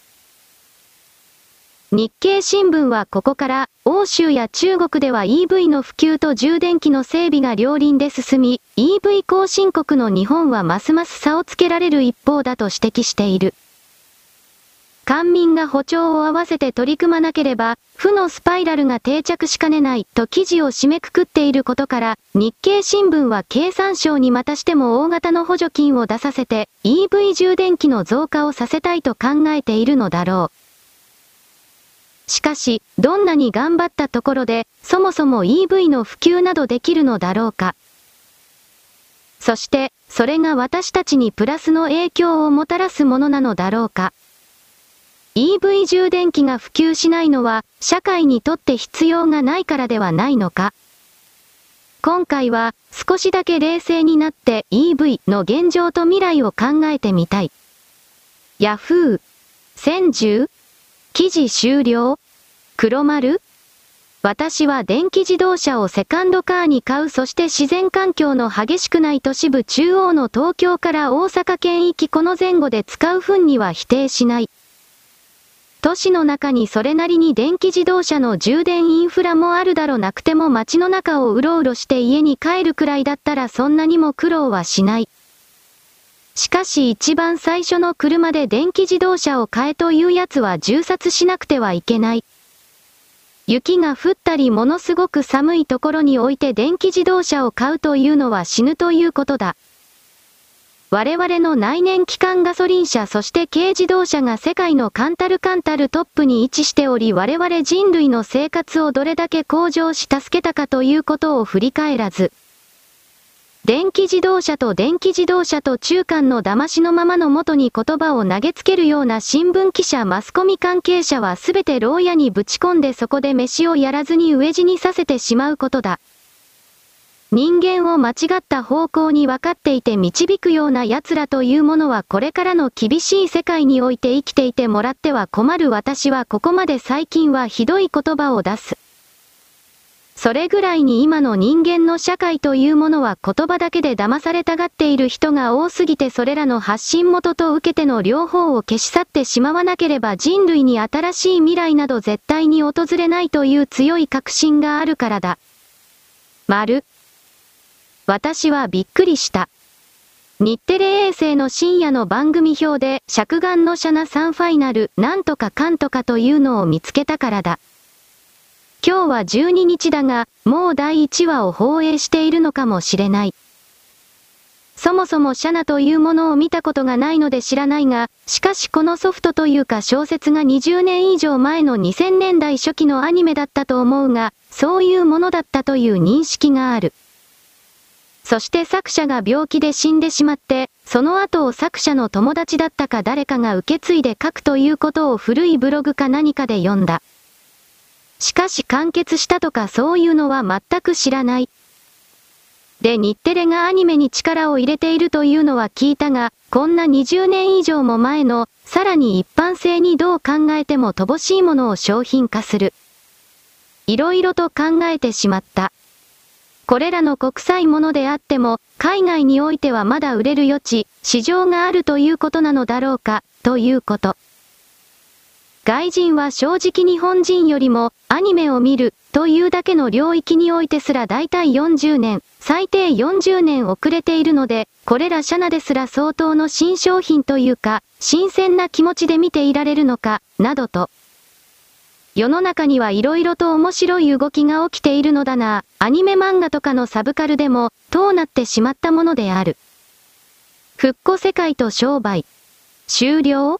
日経新聞はここから、欧州や中国では EV の普及と充電器の整備が両輪で進み、EV 後進国の日本はますます差をつけられる一方だと指摘している。官民が歩調を合わせて取り組まなければ、負のスパイラルが定着しかねないと記事を締めくくっていることから、日経新聞は経産省にまたしても大型の補助金を出させて、EV 充電器の増加をさせたいと考えているのだろう。しかし、どんなに頑張ったところで、そもそも EV の普及などできるのだろうか。そして、それが私たちにプラスの影響をもたらすものなのだろうか。EV 充電器が普及しないのは、社会にとって必要がないからではないのか。今回は、少しだけ冷静になって EV の現状と未来を考えてみたい。Yahoo!1010 記事終了？黒丸？私は電気自動車をセカンドカーに買うそして自然環境の激しくない都市部中央の東京から大阪県域この前後で使う分には否定しない。都市の中にそれなりに電気自動車の充電インフラもあるだろなくても街の中をうろうろして家に帰るくらいだったらそんなにも苦労はしない。しかし一番最初の車で電気自動車を買えというやつは重殺しなくてはいけない。雪が降ったりものすごく寒いところに置いて電気自動車を買うというのは死ぬということだ。我々の内燃機関ガソリン車そして軽自動車が世界のカンタルカンタルトップに位置しており我々人類の生活をどれだけ向上し助けたかということを振り返らず、電気自動車と電気自動車と中間の騙しのままの元に言葉を投げつけるような新聞記者マスコミ関係者はすべて牢屋にぶち込んでそこで飯をやらずに飢え死にさせてしまうことだ。人間を間違った方向に分かっていて導くような奴らというものはこれからの厳しい世界において生きていてもらっては困る私はここまで最近はひどい言葉を出す。それぐらいに今の人間の社会というものは言葉だけで騙されたがっている人が多すぎてそれらの発信元と受けての両方を消し去ってしまわなければ人類に新しい未来など絶対に訪れないという強い確信があるからだ。丸。私はびっくりした。日テレ衛星の深夜の番組表で、尺眼のシャナ3ファイナル、なんとかかんとかというのを見つけたからだ。今日は12日だが、もう第1話を放映しているのかもしれない。そもそもシャナというものを見たことがないので知らないが、しかしこのソフトというか小説が20年以上前の2000年代初期のアニメだったと思うが、そういうものだったという認識がある。そして作者が病気で死んでしまって、その後を作者の友達だったか誰かが受け継いで書くということを古いブログか何かで読んだ。しかし完結したとかそういうのは全く知らない。で、日テレがアニメに力を入れているというのは聞いたが、こんな20年以上も前の、さらに一般性にどう考えても乏しいものを商品化する。いろいろと考えてしまった。これらの国際ものであっても、海外においてはまだ売れる余地、市場があるということなのだろうか、ということ。外人は正直日本人よりもアニメを見るというだけの領域においてすら大体40年、最低40年遅れているので、これらシャナですら相当の新商品というか、新鮮な気持ちで見ていられるのか、などと。世の中には色々と面白い動きが起きているのだな、アニメ漫画とかのサブカルでも、とうなってしまったものである。復古世界と商売。終了？